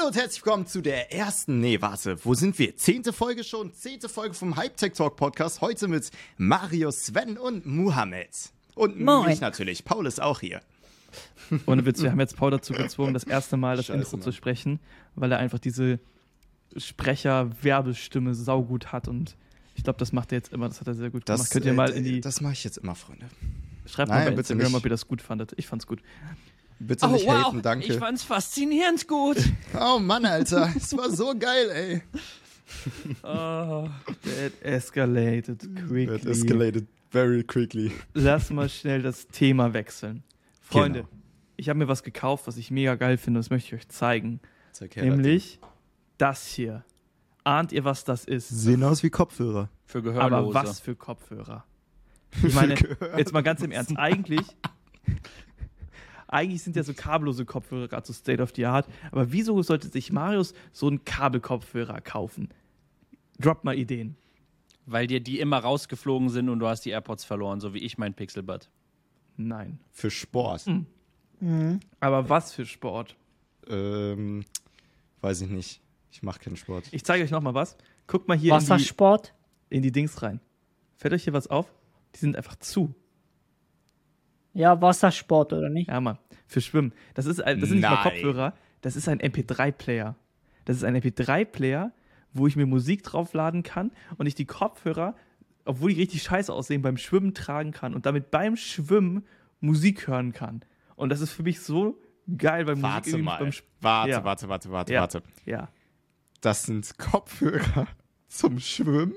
Hallo und herzlich willkommen zu der ersten, nee, warte, wo sind wir? Zehnte Folge schon, zehnte Folge vom Hype Tech Talk Podcast. Heute mit Mario, Sven und Muhammad. Und Moin. mich natürlich. Paul ist auch hier. Ohne Witz, wir haben jetzt Paul dazu gezwungen, das erste Mal das Scheiße, Intro Mann. zu sprechen, weil er einfach diese Sprecher-Werbestimme saugut hat und ich glaube, das macht er jetzt immer, das hat er sehr gut Das, gemacht. Könnt ihr mal in die, äh, das mache ich jetzt immer, Freunde. schreibt nein, mal bei bitte Instagram, nicht. ob ihr das gut fandet. Ich fand's gut. Bitte nicht haten, danke. Ich fand's faszinierend gut. Oh Mann, Alter, es war so geil, ey. Oh, that escalated quickly. It escalated very quickly. Lass mal schnell das Thema wechseln. Freunde, Genau. ich habe mir was gekauft, was ich mega geil finde, das möchte ich euch zeigen. Zeig her, Nämlich das hier. Ahnt ihr, was das ist? Sehen aus wie Kopfhörer. Für Gehörlose. Aber was für Kopfhörer? Ich meine, jetzt mal ganz im Ernst, eigentlich, eigentlich sind ja so kabellose Kopfhörer gerade so State of the Art, aber wieso sollte sich Marius so einen Kabelkopfhörer kaufen? Drop mal Ideen. Weil dir die immer rausgeflogen sind und du hast die AirPods verloren, so wie ich mein Pixelbud. Nein. Für Sport. Aber was für Sport? Ähm, weiß ich nicht. Ich mache keinen Sport. Ich zeige euch noch mal was. Guckt mal hier in die, Wassersport? in die Dings rein. Fällt euch hier was auf? Die sind einfach zu. Ja, Wassersport, oder nicht? Ja, Mann. Für Schwimmen. Das, ist ein, das sind nicht mal. Kopfhörer, das ist ein MP3-Player. Das ist ein MP3-Player, wo ich mir Musik draufladen kann und ich die Kopfhörer, obwohl die richtig scheiße aussehen, beim Schwimmen tragen kann und damit beim Schwimmen Musik hören kann. Und das ist für mich so geil, weil Musik Warte irgendwie mal. beim Warte, Ja. warte, warte, warte, Ja. warte. Ja. Das sind Kopfhörer zum Schwimmen?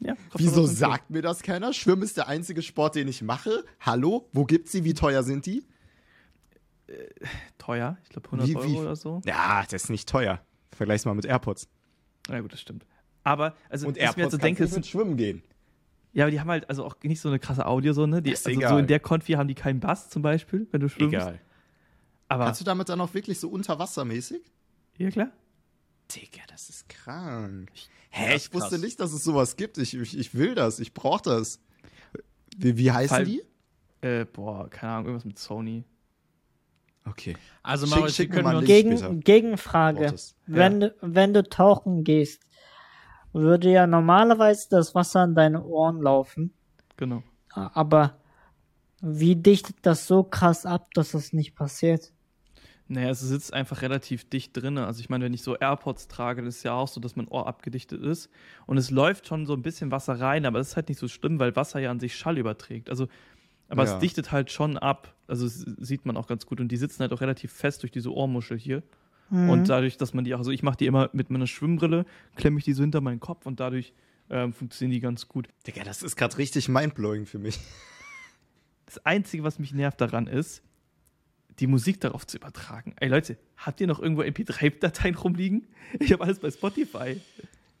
Ja Wieso sagt mir das keiner? Schwimmen ist der einzige Sport, den ich mache. Hallo? Wo gibt's sie? Wie teuer sind die? Teuer, ich glaube 100 Wie- Euro wie- oder so. Ja, das ist nicht teuer. Vergleich's mal mit AirPods. Na gut, das stimmt. Aber, also, Und was ich mir AirPods jetzt so denke, ist, mit Schwimmen gehen. ja, aber die haben halt also auch nicht so eine krasse Audio, so, ne? Die, also so in der Konfi haben die keinen Bass zum Beispiel, wenn du schwimmst. Egal. Aber, Kannst du damit dann auch wirklich so unterwassermäßig? ja klar. Digga, das ist krank. Hä, ich wusste krass. nicht, dass es sowas gibt. Ich, ich, ich will das. Ich brauch das. Wie, wie heißen Fall- die? Äh, boah, keine Ahnung, irgendwas mit Sony. Okay. Also, Schick- Marius, schick können mal. Gegen, Gegenfrage. Wenn, du, wenn du tauchen gehst, würde ja normalerweise das Wasser an deine Ohren laufen. Genau. Aber wie dichtet das so krass ab, dass das nicht passiert? Naja, es sitzt einfach relativ dicht drin. Also ich meine, wenn ich so AirPods trage, das ist ja auch so, dass mein Ohr abgedichtet ist. Und es läuft schon so ein bisschen Wasser rein, aber das ist halt nicht so schlimm, weil Wasser ja an sich Schall überträgt. Also, aber Ja. es dichtet halt schon ab. Also das sieht man auch ganz gut. Und die sitzen halt auch relativ fest durch diese Ohrmuschel hier. Mhm. Und dadurch, dass man die auch, also ich mache die immer mit meiner Schwimmbrille, klemme ich die so hinter meinen Kopf und dadurch ähm, funktionieren die ganz gut. Digga, das ist gerade richtig mindblowing für mich. Das Einzige, was mich nervt daran ist, die Musik darauf zu übertragen. Ey Leute, habt ihr noch irgendwo MP3-Dateien rumliegen? Ich habe alles bei Spotify.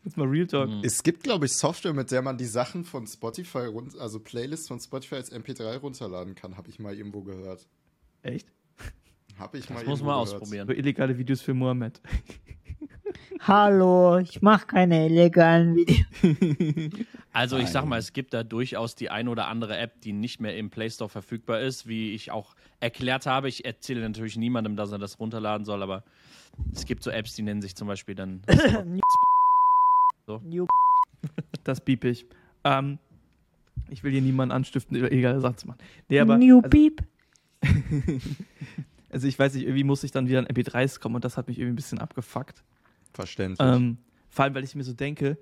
Jetzt mal Real Talk. Es gibt, glaube ich, Software, mit der man die Sachen von Spotify, run- also Playlists von Spotify als MP3 runterladen kann, habe ich mal irgendwo gehört. Echt? Habe ich mal das muss irgendwo man gehört. ausprobieren. So illegale Videos für Mohammed. Hallo, ich mache keine illegalen Videos. Also, ich sag mal, es gibt da durchaus die ein oder andere App, die nicht mehr im Play Store verfügbar ist, wie ich auch erklärt habe. Ich erzähle natürlich niemandem, dass er das runterladen soll, aber es gibt so Apps, die nennen sich zum Beispiel dann. New- Das bieb ich. Ähm, ich will hier niemanden anstiften, Sachen zu machen. Nee, aber New also, Beep. also ich weiß nicht, irgendwie muss ich dann wieder an MP3s kommen und das hat mich irgendwie ein bisschen abgefuckt. Verständlich. Ähm, vor allem, weil ich mir so denke,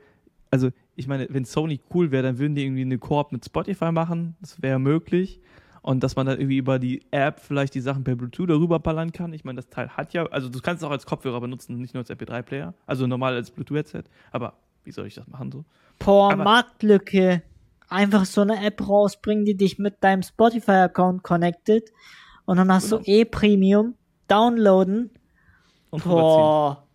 also ich meine, wenn Sony cool wäre, dann würden die irgendwie eine Koop mit Spotify machen, das wäre möglich. Und dass man dann irgendwie über die App vielleicht die Sachen per Bluetooth darüber ballern kann. Ich meine, das Teil hat ja, also du kannst es auch als Kopfhörer benutzen, nicht nur als MP3-Player. Also normal als Bluetooth-Headset. Aber wie soll ich das machen so? Boah, aber- Marktlücke. Einfach so eine App rausbringen, die dich mit deinem Spotify-Account connected. Und dann hast Genau. du E-Premium. Downloaden. Und. Boah.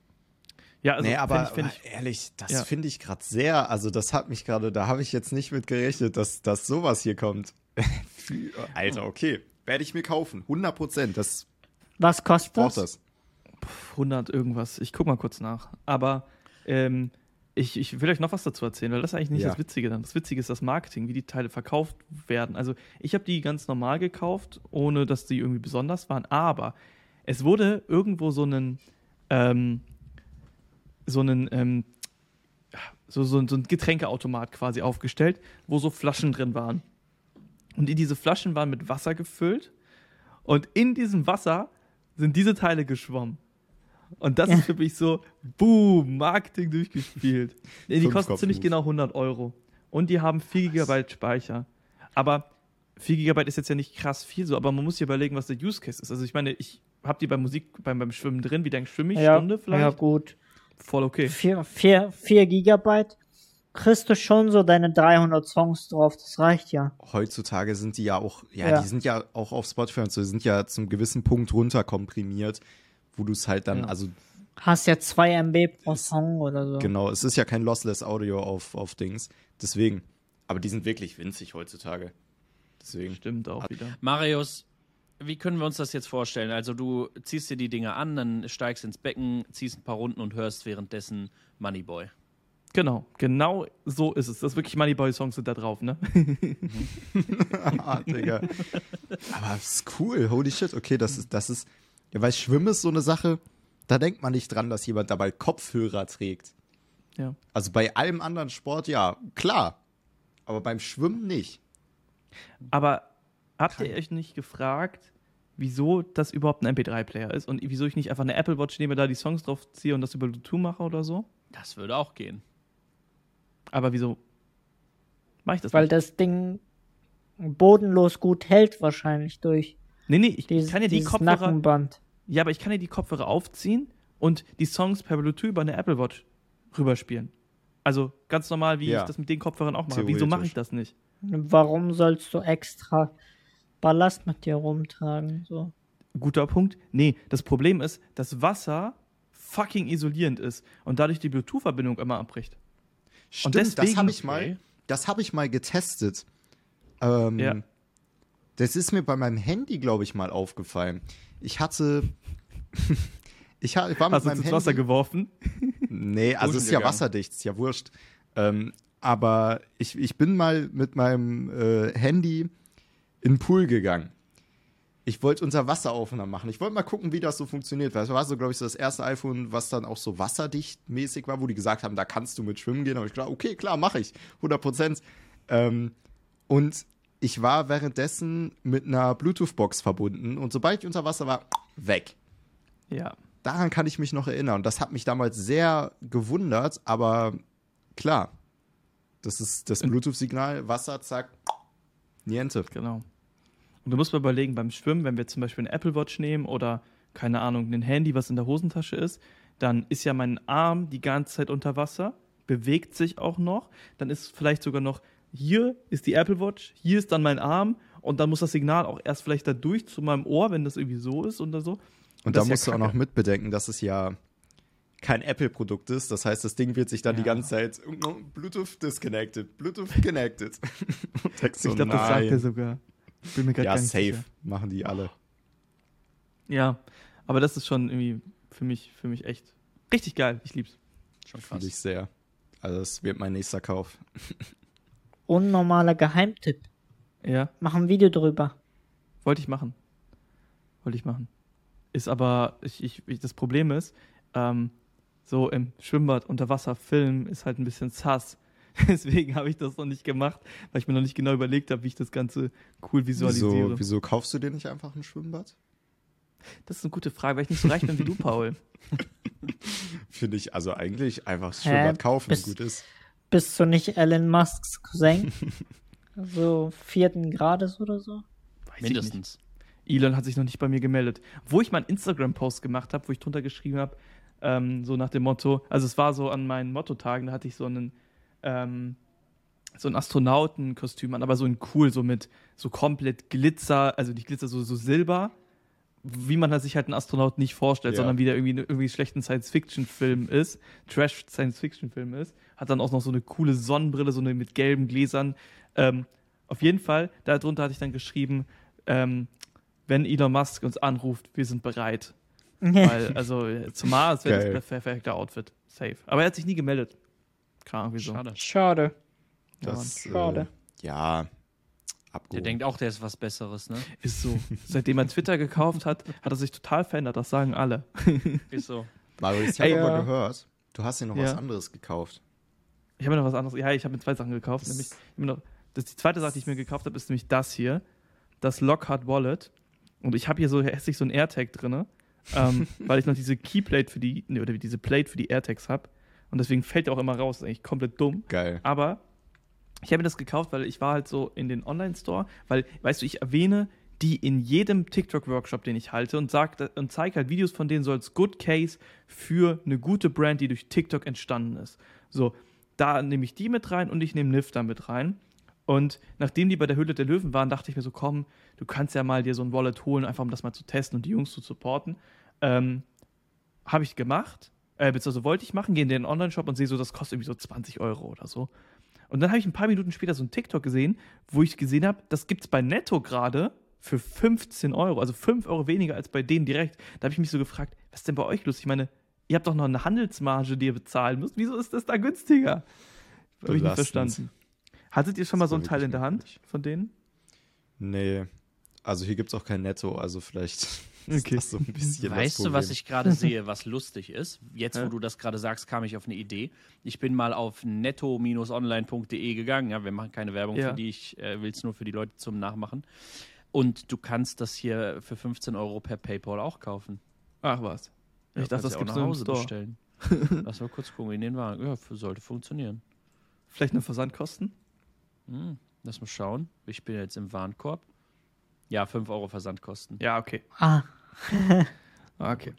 Ja, also nee, aber, fänd ich, fänd aber ehrlich, das Ja. finde ich gerade sehr, also das hat mich gerade, da habe ich jetzt nicht mit gerechnet, dass, dass sowas hier kommt. Alter, okay. Werde ich mir kaufen. 100 Prozent. Das Was kostet das? das. ich 100 irgendwas. Ich guck mal kurz nach. Aber ähm, ich, ich will euch noch was dazu erzählen, weil das ist eigentlich nicht Ja. das Witzige dann. Das Witzige ist das Marketing, wie die Teile verkauft werden. Also ich habe die ganz normal gekauft, ohne dass die irgendwie besonders waren. Aber es wurde irgendwo so ein ähm, so einen ähm, so, so, so ein Getränkeautomat quasi aufgestellt, wo so Flaschen drin waren. Und in diese Flaschen waren mit Wasser gefüllt. Und in diesem Wasser sind diese Teile geschwommen. Und das ist für mich so, boom, Marketing durchgespielt. Nee, die kosten ziemlich genau 100 Euro. Und die haben 4 GB Speicher. Aber 4 GB ist jetzt ja nicht krass viel so, aber man muss sich überlegen, was der Use Case ist. Also ich meine, ich habe die bei Musik, beim, beim Schwimmen drin. Wie lange schwimme ich? ja, Stunde vielleicht? ja, gut. Voll okay. 4, 4, 4 Gigabyte kriegst du schon so deine 300 Songs drauf. Das reicht ja. Heutzutage sind die ja auch, ja, Ja. die sind ja auch auf Spotify und so, die sind ja zum gewissen Punkt runterkomprimiert, wo du es halt dann, Ja. also Hast ja 2 MB pro Song oder so. genau, es ist ja kein Lossless Audio auf, auf Dings. Deswegen. Aber die sind wirklich winzig heutzutage. Deswegen. Stimmt auch wieder. Marius, wie können wir uns das jetzt vorstellen? Also du ziehst dir die Dinge an, dann steigst ins Becken, ziehst ein paar Runden und hörst währenddessen Moneyboy. Genau, genau so ist es. Das ist wirklich Moneyboy-Songs sind da drauf, ne? ah, Digga. Aber es ist cool, holy shit. Okay, das ist, das ist, ja, weil Schwimmen ist so eine Sache, da denkt man nicht dran, dass jemand dabei Kopfhörer trägt. Ja. Also bei allem anderen Sport, ja, klar. Aber beim Schwimmen nicht. Aber habt ihr euch nicht gefragt, wieso das überhaupt ein MP3-Player ist und wieso ich nicht einfach eine Apple Watch nehme, da die Songs drauf ziehe und das über Bluetooth mache oder so? Das würde auch gehen. Aber wieso mache ich das Weil nicht? das Ding bodenlos gut hält wahrscheinlich durch nee, nee, ich dieses, kann ja die Kopfhörer, Nackenband. ja, aber ich kann ja die Kopfhörer aufziehen und die Songs per Bluetooth über eine Apple Watch rüberspielen. Also ganz normal, wie Ja. ich das mit den Kopfhörern auch mache. Wieso mache ich das nicht? Warum sollst du extra Ballast mit dir rumtragen? So. Guter Punkt. Nee, das Problem ist, dass Wasser fucking isolierend ist und dadurch die Bluetooth-Verbindung immer abbricht. Stimmt, deswegen- das habe ich mal, Okay. das habe ich mal getestet. Ähm, Ja. Das ist mir bei meinem Handy, glaube ich, mal aufgefallen. Ich hatte, ich, war mit Hast du meinem ins Handy. Wasser geworfen? Nee, also es ist ja wasserdicht, ist ja wurscht. Ähm, aber ich, ich bin mal mit meinem äh, Handy in den Pool gegangen. Ich wollte unter Wasseraufnahmen machen. Ich wollte mal gucken, wie das so funktioniert. Weil es war so, glaube ich, so das erste iPhone, was dann auch so wasserdicht mäßig war, wo die gesagt haben, da kannst du mit schwimmen gehen. Aber ich dachte, okay, klar, mache ich. 100 Prozent. Ähm, und ich war währenddessen mit einer Bluetooth-Box verbunden. Und sobald ich unter Wasser war, weg Ja. daran kann ich mich noch erinnern. Und das hat mich damals sehr gewundert, aber klar, das ist das Bluetooth-Signal, Wasser, zack, niente. Genau. Und du musst mal überlegen, beim Schwimmen, wenn wir zum Beispiel eine Apple Watch nehmen oder, keine Ahnung, ein Handy, was in der Hosentasche ist, dann ist ja mein Arm die ganze Zeit unter Wasser, bewegt sich auch noch. Dann ist vielleicht sogar noch, hier ist die Apple Watch, hier ist dann mein Arm und dann muss das Signal auch erst vielleicht da durch zu meinem Ohr, wenn das irgendwie so ist oder so. Und da ist ja musst du auch noch mitbedenken, dass es ja kein Apple-Produkt ist. Das heißt, das Ding wird sich dann die Ja. ganze Zeit Bluetooth disconnected, Bluetooth connected. Ich glaube, das sagt er sogar. Ich bin mir gerade Ja, safe. sicher. Machen die alle. Ja, aber das ist schon irgendwie für mich, für mich echt richtig geil. Ich lieb's. Schon krass. ich sehr. Also, das wird mein nächster Kauf. Unnormaler Geheimtipp. Ja. Mach ein Video drüber. Wollte ich machen. Wollte ich machen. Ist aber, ich, ich, ich, das Problem ist, ähm, so im Schwimmbad unter Wasser filmen ist halt ein bisschen sass. Deswegen habe ich das noch nicht gemacht, weil ich mir noch nicht genau überlegt habe, wie ich das Ganze cool visualisiere. Wieso, wieso kaufst du dir nicht einfach ein Schwimmbad? Das ist eine gute Frage, weil ich nicht so reich bin wie du, Paul. Finde ich, also eigentlich einfach das Hä? Schwimmbad kaufen, Bist- gut ist. Bist du nicht Elon Musks Cousin? so vierten Grades oder so? Weiß ich nicht. Mindestens. Elon hat sich noch nicht bei mir gemeldet. Wo ich mal einen Instagram-Post gemacht habe, wo ich drunter geschrieben habe, ähm, so nach dem Motto, also es war so an meinen Mottotagen, da hatte ich so einen, ähm, so ein Astronautenkostüm an, aber so in cool, so mit so komplett Glitzer, also nicht Glitzer, so, so Silber, wie man sich halt einen Astronaut nicht vorstellt, Ja. sondern wie der irgendwie in irgendwie schlechten Science-Fiction-Film ist, Trash-Science-Fiction-Film ist, hat dann auch noch so eine coole Sonnenbrille, so eine mit gelben Gläsern. Ähm, auf jeden Fall, darunter hatte ich dann geschrieben, ähm, wenn Elon Musk uns anruft, wir sind bereit. Weil, also zum Mars wäre das perfekte Outfit. Safe. Aber er hat sich nie gemeldet. Keine Ahnung, wieso. Schade. Schade. Das, schade. Äh, ja, Der abgehoben. denkt auch, der ist was Besseres, ne? Ist so. Seitdem er Twitter gekauft hat, hat er sich total verändert. Das sagen alle. Ist so. Mario, ich habe aber ja. gehört, du hast dir noch was Ja. anderes gekauft. Ich habe mir noch was anderes. Ja, ich habe mir zwei Sachen gekauft. Das- Nämlich, noch, das, die zweite Sache, die ich mir gekauft habe, ist nämlich das hier. Das Lockhart Wallet. Und ich habe hier so hässlich so ein AirTag drin, ähm, weil ich noch diese Keyplate für die, nee, oder diese Plate für die AirTags habe. Und deswegen fällt der auch immer raus. Das ist eigentlich komplett dumm. Geil. Aber ich habe mir das gekauft, weil ich war halt so in den Online-Store, weil, weißt du, ich erwähne die in jedem TikTok-Workshop, den ich halte und, sag, und zeige halt Videos von denen so als Good Case für eine gute Brand, die durch TikTok entstanden ist. So, da nehme ich die mit rein und ich nehme Nifter mit rein. Und nachdem die bei der Höhle der Löwen waren, dachte ich mir so, komm, du kannst ja mal dir so ein Wallet holen, einfach um das mal zu testen und die Jungs zu supporten. Ähm, habe ich gemacht, äh, beziehungsweise wollte ich machen, gehe in den Online-Shop und sehe so, das kostet irgendwie so 20 Euro oder so. Und dann habe ich ein paar Minuten später so ein TikTok gesehen, wo ich gesehen habe, das gibt es bei Netto gerade für 15 Euro, also 5 Euro weniger als bei denen direkt. Da habe ich mich so gefragt, was ist denn bei euch los? Ich meine, ihr habt doch noch eine Handelsmarge, die ihr bezahlen müsst. Wieso ist das da günstiger? Habe ich nicht verstanden. Hattet ihr schon mal so ein Teil in der Hand von denen? Nee. Also hier gibt es auch kein Netto, also vielleicht Okay. das so ein bisschen das Weißt du, was ich gerade sehe, was lustig ist? Jetzt, wo du das gerade sagst, kam ich auf eine Idee. Ich bin mal auf netto-online.de gegangen. Ja, wir machen keine Werbung Ja. für die, ich äh, will es nur für die Leute zum Nachmachen. Und du kannst das hier für 15 Euro per PayPal auch kaufen. Ach was. Ich Ja, dachte, kannst das gibt nach so im Hause Store. bestellen. Lass mal kurz gucken in den Wagen. Ja, sollte funktionieren. Vielleicht eine Versandkosten? Hm, lass mal schauen. Ich bin jetzt im Warenkorb. Ja, 5 Euro Versandkosten. Ja, okay. Ah, Okay.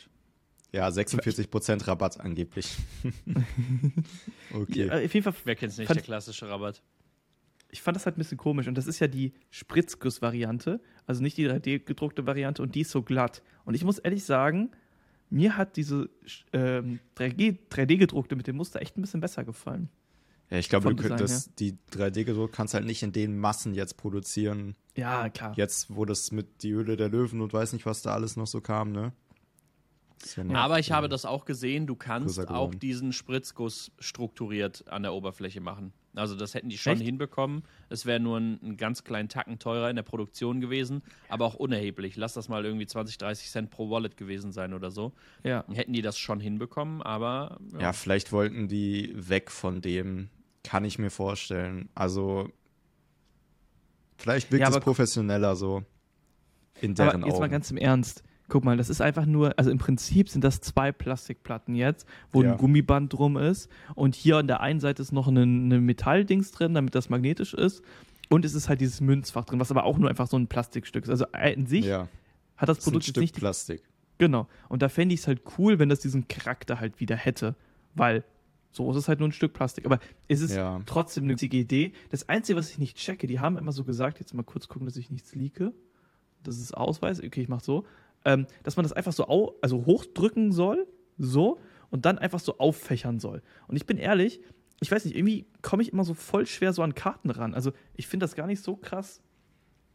Ja, 46% Rabatt angeblich. okay. Ja, auf jeden Fall, Wer kennt es nicht, Fand- der klassische Rabatt. ich fand das halt ein bisschen komisch. Und das ist ja die Spritzguss-Variante, also nicht die 3D-gedruckte Variante und die ist so glatt. Und ich muss ehrlich sagen, mir hat diese ähm, 3D 3D-gedruckte mit dem Muster echt ein bisschen besser gefallen. Ja, ich glaube, Design das, die 3D-gedruckt kannst halt nicht in den Massen jetzt produzieren. Ja, klar. Jetzt, wo das mit die Höhle der Löwen und weiß nicht, was da alles noch so kam, ne? Ja Aber ich habe das auch gesehen, du kannst auch diesen Spritzguss strukturiert an der Oberfläche machen. Also das hätten die schon Echt? hinbekommen. Es wäre nur ein, einen ganz kleinen Tacken teurer in der Produktion gewesen, aber auch unerheblich. Lass das mal irgendwie 20, 30 Cent pro Wallet gewesen sein oder so. Ja. Hätten die das schon hinbekommen, aber Ja, vielleicht wollten die weg von dem, kann ich mir vorstellen. Also, vielleicht wirkt Ja, es professioneller so. In deren Aber jetzt Augen. mal ganz im Ernst. Guck mal, das ist einfach nur, also im Prinzip sind das zwei Plastikplatten jetzt, wo Ja. ein Gummiband drum ist. Und hier an der einen Seite ist noch ein, ein Metalldings drin, damit das magnetisch ist. Und es ist halt dieses Münzfach drin, was aber auch nur einfach so ein Plastikstück ist. Also in sich ja, hat das das ist ein Produkt Stück nicht Plastik. Genau. Und da fände ich es halt cool, wenn das diesen Charakter halt wieder hätte. Weil so ist es halt nur ein Stück Plastik. Aber es ist Ja. trotzdem eine witzige Idee. Das Einzige, was ich nicht checke, die haben immer so gesagt, jetzt mal kurz gucken, dass ich nichts leake. Das ist Ausweis. Okay, ich mach so. Ähm, dass man das einfach so au also hochdrücken soll, so, und dann einfach so auffächern soll. Und ich bin ehrlich, ich weiß nicht, irgendwie komme ich immer so voll schwer so an Karten ran. Also ich finde das gar nicht so krass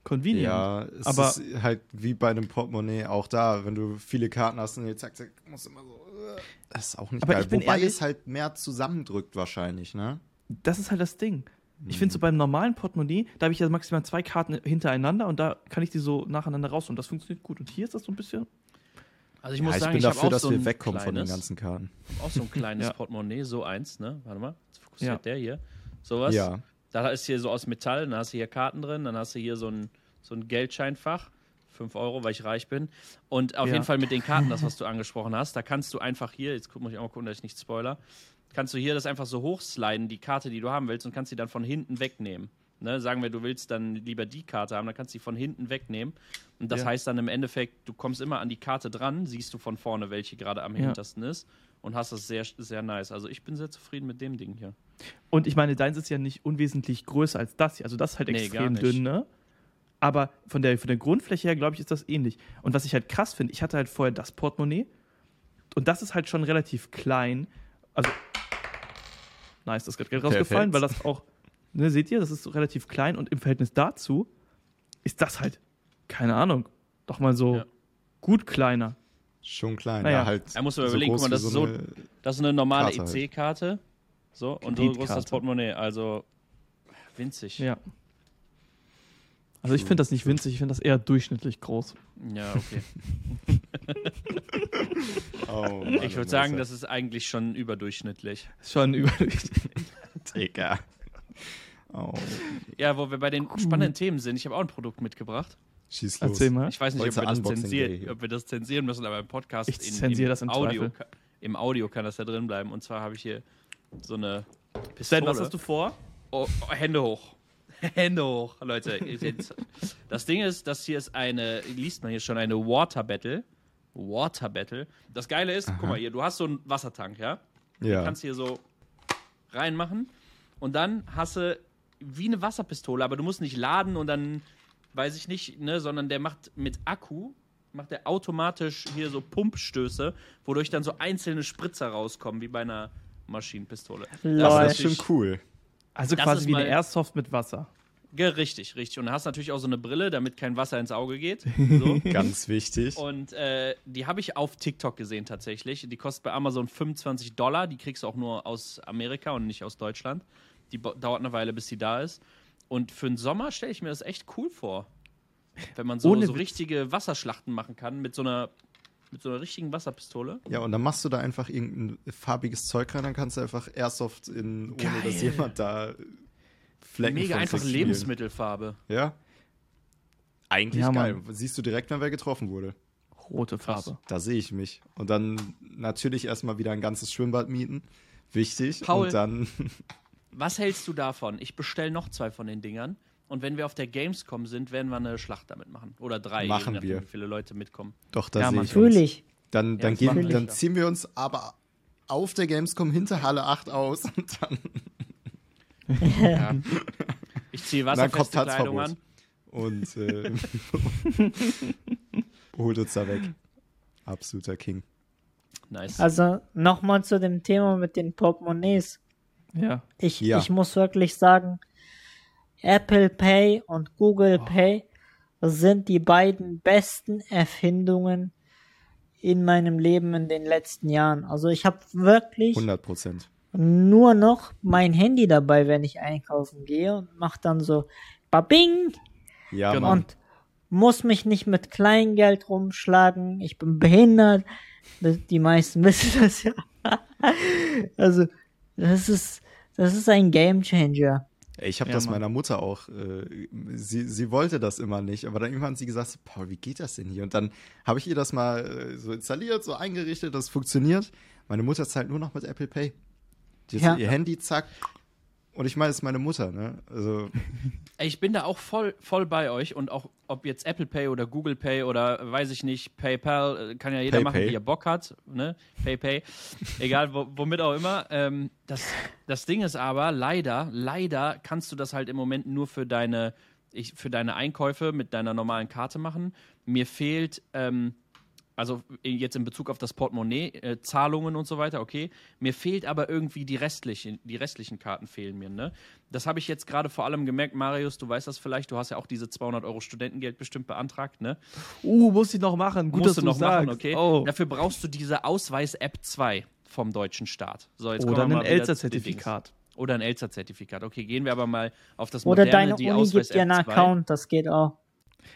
convenient. Ja, es aber- ist halt wie bei einem Portemonnaie auch da, wenn du viele Karten hast und jetzt zack, zack, musst du immer so. äh, Das ist auch nicht Aber geil. ich bin Wobei ehrlich- es halt mehr zusammendrückt wahrscheinlich, ne? Das ist halt das Ding. Ich Mhm. finde so beim normalen Portemonnaie, da habe ich ja maximal zwei Karten hintereinander und da kann ich die so nacheinander raus und das funktioniert gut. Und hier ist das so ein bisschen. Also ich Ja, muss ich sagen, bin ich habe dafür, auch dass so wir wegkommen von den kleines- ganzen Karten. Auch so ein kleines Ja. Portemonnaie, so eins, ne? Warte mal, jetzt fokussiert Ja. der hier. Sowas. Ja. Da ist hier so aus Metall, dann hast du hier Karten drin, dann hast du hier so ein, so ein Geldscheinfach. 5 Euro, weil ich reich bin. Und auf Ja. jeden Fall mit den Karten, das, was du angesprochen hast, da kannst du einfach hier, jetzt muss ich auch mal gucken, dass ich nicht spoiler, kannst du hier das einfach so hochsliden, die Karte, die du haben willst, und kannst sie dann von hinten wegnehmen. Ne, sagen wir, du willst dann lieber die Karte haben, dann kannst du sie von hinten wegnehmen. Und das Ja. heißt dann im Endeffekt, du kommst immer an die Karte dran, siehst du von vorne, welche gerade am Ja. hintersten ist und hast das sehr, sehr nice. Also ich bin sehr zufrieden mit dem Ding hier. Und ich meine, deins ist ja nicht unwesentlich größer als das hier. Also das ist halt Nee, extrem dünn, ne? Aber von der, von der Grundfläche her, glaube ich, ist das ähnlich. Und was ich halt krass finde, ich hatte halt vorher das Portemonnaie und das ist halt schon relativ klein. Also, nice, das ist gerade rausgefallen, weil das auch, ne, seht ihr, das ist so relativ klein und im Verhältnis dazu ist das halt, keine Ahnung, doch mal so Ja. gut kleiner. Schon klein. Naja. Ja, halt. Da musst du mal überlegen, guck mal, das ist so- eine- Das ist eine normale Karte halt. EC-Karte. So, und so groß ist das. Portemonnaie. Also winzig. Ja. Also ich finde das nicht winzig, ich finde das eher durchschnittlich groß. Ja, okay. Oh, Mann, Ich würde sagen, das ist eigentlich schon überdurchschnittlich. Schon überdurchschnittlich. Digga. Oh, Ja, wo wir bei den spannenden Themen sind, ich habe auch ein Produkt mitgebracht. Schieß los. Erzähl mal. Ich weiß nicht, ob wir, das zensieren, ob wir das zensieren müssen, aber im Podcast Ich zensiere das im Audio, im Audio kann das ja drin bleiben. Und zwar habe ich hier so eine Pistole. Sven, was hast du vor? Oh, oh, Hände hoch. Hände hoch, Leute. Das Ding ist, das hier ist eine, liest man hier schon, eine Water Battle. Water Battle. Das Geile ist, guck mal hier, du hast so einen Wassertank, ja? Ja. kannst hier so reinmachen und dann hast du wie eine Wasserpistole, aber du musst nicht laden und dann, weiß ich nicht, ne, sondern der macht mit Akku, macht der automatisch hier so Pumpstöße, wodurch dann so einzelne Spritzer rauskommen, wie bei einer Maschinenpistole. Lol. Das ist ist schon cool. Also Das quasi wie eine Airsoft mit Wasser. Ge- Richtig, richtig. Und du hast natürlich auch so eine Brille, damit kein Wasser ins Auge geht. So. Ganz wichtig. Und äh, die habe ich auf TikTok gesehen tatsächlich. Die kostet bei Amazon 25 Dollar. Die kriegst du auch nur aus Amerika und nicht aus Deutschland. Die dauert eine Weile, bis sie da ist. Und für den Sommer stelle ich mir das echt cool vor. Wenn man so, Ohne so Witz. richtige Wasserschlachten machen kann mit so einer, mit so einer richtigen Wasserpistole. Ja, und dann machst du da einfach irgendein farbiges Zeug rein, dann kannst du einfach Airsoft in, ohne Geil. dass jemand da Flecken Mega von einfach Lebensmittelfarbe. Ja. Eigentlich Ja, geil. Mann. Siehst du direkt, wenn wer getroffen wurde. Rote Krass. Farbe. Da sehe ich mich. Und dann natürlich erstmal wieder ein ganzes Schwimmbad mieten. Wichtig. Paul. Und dann. Was hältst du davon? Ich bestelle noch zwei von den Dingern. Und wenn wir auf der Gamescom sind, werden wir eine Schlacht damit machen. Oder drei, Machen je nachdem, wir. wie viele Leute mitkommen. Doch, da Ja, sehe ich Fühl uns. ich. Dann, dann, das gehen, machen wir. dann ziehen wir uns aber auf der Gamescom hinter Halle 8 aus und dann, Ja. Ich ziehe dann kommt wasserfeste Kleidung an. Und äh, holt uns da weg. Absoluter King. Nice. Also nochmal zu dem Thema mit den Portemonnaies. Ja. Ich, Ja. ich muss wirklich sagen, Apple Pay und Google Pay sind die beiden besten Erfindungen in meinem Leben in den letzten Jahren. Also ich habe wirklich 100 Prozent. nur noch mein Handy dabei, wenn ich einkaufen gehe und mache dann so Babing Ja, Genau. Mann. und muss mich nicht mit Kleingeld rumschlagen. Ich bin behindert. Die meisten wissen das ja. Also, das ist, das ist ein Game Changer. Ich habe Ja, das Mann. meiner Mutter auch, äh, sie, sie wollte das immer nicht, aber dann irgendwann hat sie gesagt, Paul, wie geht das denn hier? Und dann habe ich ihr das mal äh, so installiert, so eingerichtet, das funktioniert. Meine Mutter zahlt nur noch mit Apple Pay. Ja. ihr Handy, zack. Und ich meine, es ist meine Mutter, ne? Also, Ich bin da auch voll, voll bei euch und auch ob jetzt Apple Pay oder Google Pay oder weiß ich nicht, PayPal, äh, kann ja jeder PayPay. machen, wie er Bock hat, ne? PayPay, egal wo, womit auch immer. Ähm, das, das Ding ist aber, leider, leider kannst du das halt im Moment nur für deine, ich, für deine Einkäufe mit deiner normalen Karte machen. Mir fehlt, ähm, also jetzt in Bezug auf das Portemonnaie, äh, Zahlungen und so weiter, okay. Mir fehlt aber irgendwie die restlichen, die restlichen Karten fehlen mir, ne? Das habe ich jetzt gerade vor allem gemerkt, Marius, du weißt das vielleicht, du hast ja auch diese 200 Euro Studentengeld bestimmt beantragt, ne? Uh, muss ich noch machen. Gut, Musst dass du noch sagst. machen, okay? Oh. Dafür brauchst du diese Ausweis-App 2 vom deutschen Staat. So, jetzt Oder ein Elster-Zertifikat. Oder ein Elster-Zertifikat. Okay, gehen wir aber mal auf das Oder moderne, deine die Uni gibt dir einen Ausweis-App 2. Account, das geht auch.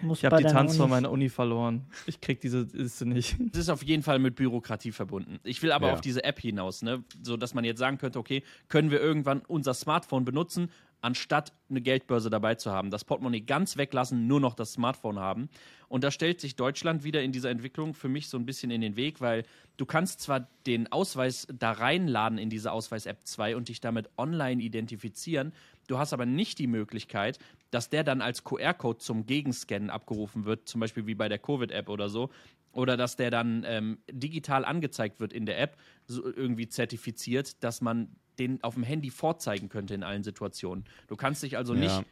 Muss Ich habe die Tanz von Uni- meiner Uni verloren. Ich krieg diese Liste nicht. Das ist auf jeden Fall mit Bürokratie verbunden. Ich will aber Ja. auf diese App hinaus, ne? so dass man jetzt sagen könnte, okay, können wir irgendwann unser Smartphone benutzen, anstatt eine Geldbörse dabei zu haben. Das Portemonnaie ganz weglassen, nur noch das Smartphone haben. Und da stellt sich Deutschland wieder in dieser Entwicklung für mich so ein bisschen in den Weg, weil du kannst zwar den Ausweis da reinladen in diese Ausweis-App 2 und dich damit online identifizieren, du hast aber nicht die Möglichkeit, dass der dann als QR-Code zum Gegenscannen abgerufen wird, zum Beispiel wie bei der Covid-App oder so, oder dass der dann ähm, digital angezeigt wird in der App, so irgendwie zertifiziert, dass man den auf dem Handy vorzeigen könnte in allen Situationen. Du kannst dich also Ja. nicht,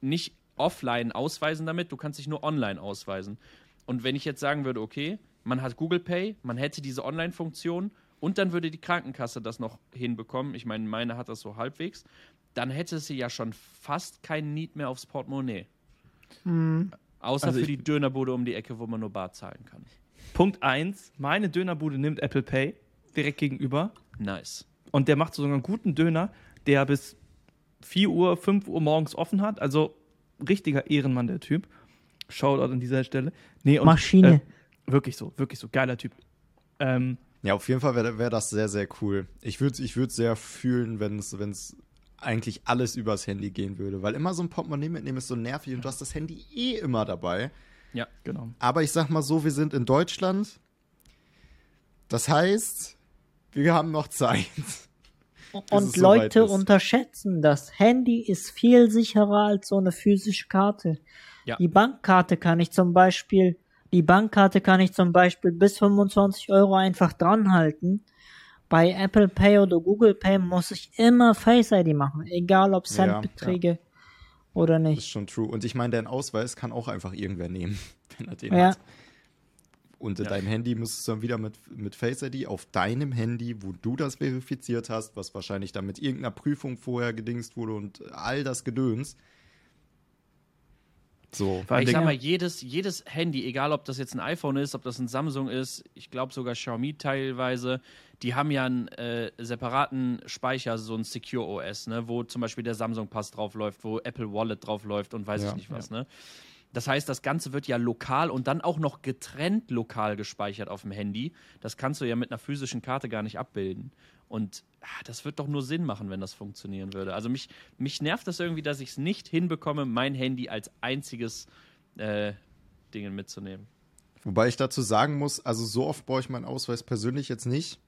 nicht offline ausweisen damit, du kannst dich nur online ausweisen. Und wenn ich jetzt sagen würde, okay, man hat Google Pay, man hätte diese Online-Funktion und dann würde die Krankenkasse das noch hinbekommen, ich meine, meine hat das so halbwegs, dann hätte sie ja schon fast keinen Need mehr aufs Portemonnaie. Außer Also für die Dönerbude um die Ecke, wo man nur bar zahlen kann. Punkt 1. Meine Dönerbude nimmt Apple Pay direkt gegenüber. Nice. Und der macht sogar einen guten Döner, der bis 4 Uhr, 5 Uhr morgens offen hat. Also richtiger Ehrenmann, der Typ. Shoutout an dieser Stelle. Nee, und, Maschine. Äh, wirklich so, wirklich so. Geiler Typ. Ähm, Ja, auf jeden Fall wäre wär das sehr, sehr cool. Ich würde ich würd sehr fühlen, wenn es eigentlich alles übers Handy gehen würde. Weil immer so ein Portemonnaie mitnehmen ist so nervig und du hast das Handy eh immer dabei. genau. Aber ich sag mal so, wir sind in Deutschland. Das heißt, wir haben noch Zeit. Und Leute ist. unterschätzen das. Handy ist viel sicherer als so eine physische Karte. Ja. Die Bankkarte kann ich zum Beispiel, die Bankkarte kann ich zum Beispiel bis 25 Euro einfach dranhalten. Bei Apple Pay oder Google Pay muss ich immer Face ID machen, egal ob Ja, Centbeträge oder Das ist nicht. schon true. Und ich meine, deinen Ausweis kann auch einfach irgendwer nehmen, wenn er den Ja. hat. Und in Ja. deinem Handy müsstest du dann wieder mit, mit Face ID auf deinem Handy, wo du das verifiziert hast, was wahrscheinlich dann mit irgendeiner Prüfung vorher gedingst wurde und all das Gedöns. So. Allen Ich sag mal, jedes, jedes Handy, egal ob das jetzt ein iPhone ist, ob das ein Samsung ist, ich glaube sogar Xiaomi teilweise, die haben ja einen äh, separaten Speicher, so ein Secure OS, ne, wo zum Beispiel der Samsung Pass draufläuft, wo Apple Wallet draufläuft und weiß Ja, ich nicht was, ne? Das heißt, das Ganze wird ja lokal und dann auch noch getrennt lokal gespeichert auf dem Handy. Das kannst du ja mit einer physischen Karte gar nicht abbilden. Und ah, das wird doch nur Sinn machen, wenn das funktionieren würde. Also mich, mich nervt das irgendwie, dass ich es nicht hinbekomme, mein Handy als einziges äh, Ding mitzunehmen. Wobei ich dazu sagen muss, also so oft brauche ich meinen Ausweis persönlich jetzt nicht.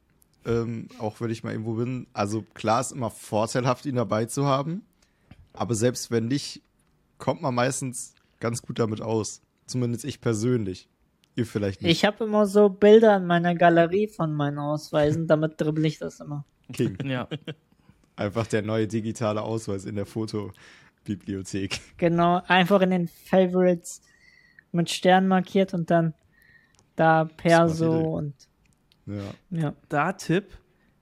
Ähm, auch wenn ich mal irgendwo bin. Also klar ist immer vorteilhaft, ihn dabei zu haben. Aber selbst wenn nicht, kommt man meistens ganz gut damit aus. Zumindest ich persönlich. Ihr vielleicht nicht. Ich habe immer so Bilder in meiner Galerie von meinen Ausweisen, damit dribbel ich das immer. King. Ja. Einfach der neue digitale Ausweis in der Fotobibliothek. Genau, einfach in den Favorites mit Stern markiert und dann da Perso und Ja. ja. Da Tipp,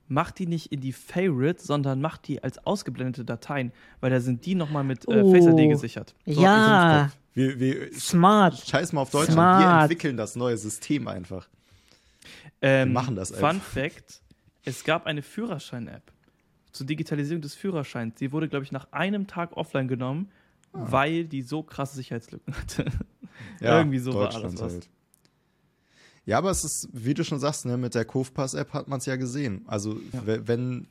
mach die nicht in die Favorites, sondern mach die als ausgeblendete Dateien, weil da sind die nochmal mit äh, Oh. Face ID gesichert. So, ja, Wir, wir, smart. scheiß mal auf Deutschland. Wir entwickeln das neue System einfach. Ähm, machen das Fun einfach. Fact: Es gab eine Führerschein-App zur Digitalisierung des Führerscheins. Die wurde, glaube ich, nach einem Tag offline genommen, Ah. weil die so krasse Sicherheitslücken hatte. Ja, Irgendwie so war alles was. halt. Ja, aber es ist, wie du schon sagst, ne, mit der Kofpass-App hat man es ja gesehen. Also, Ja. we- wenn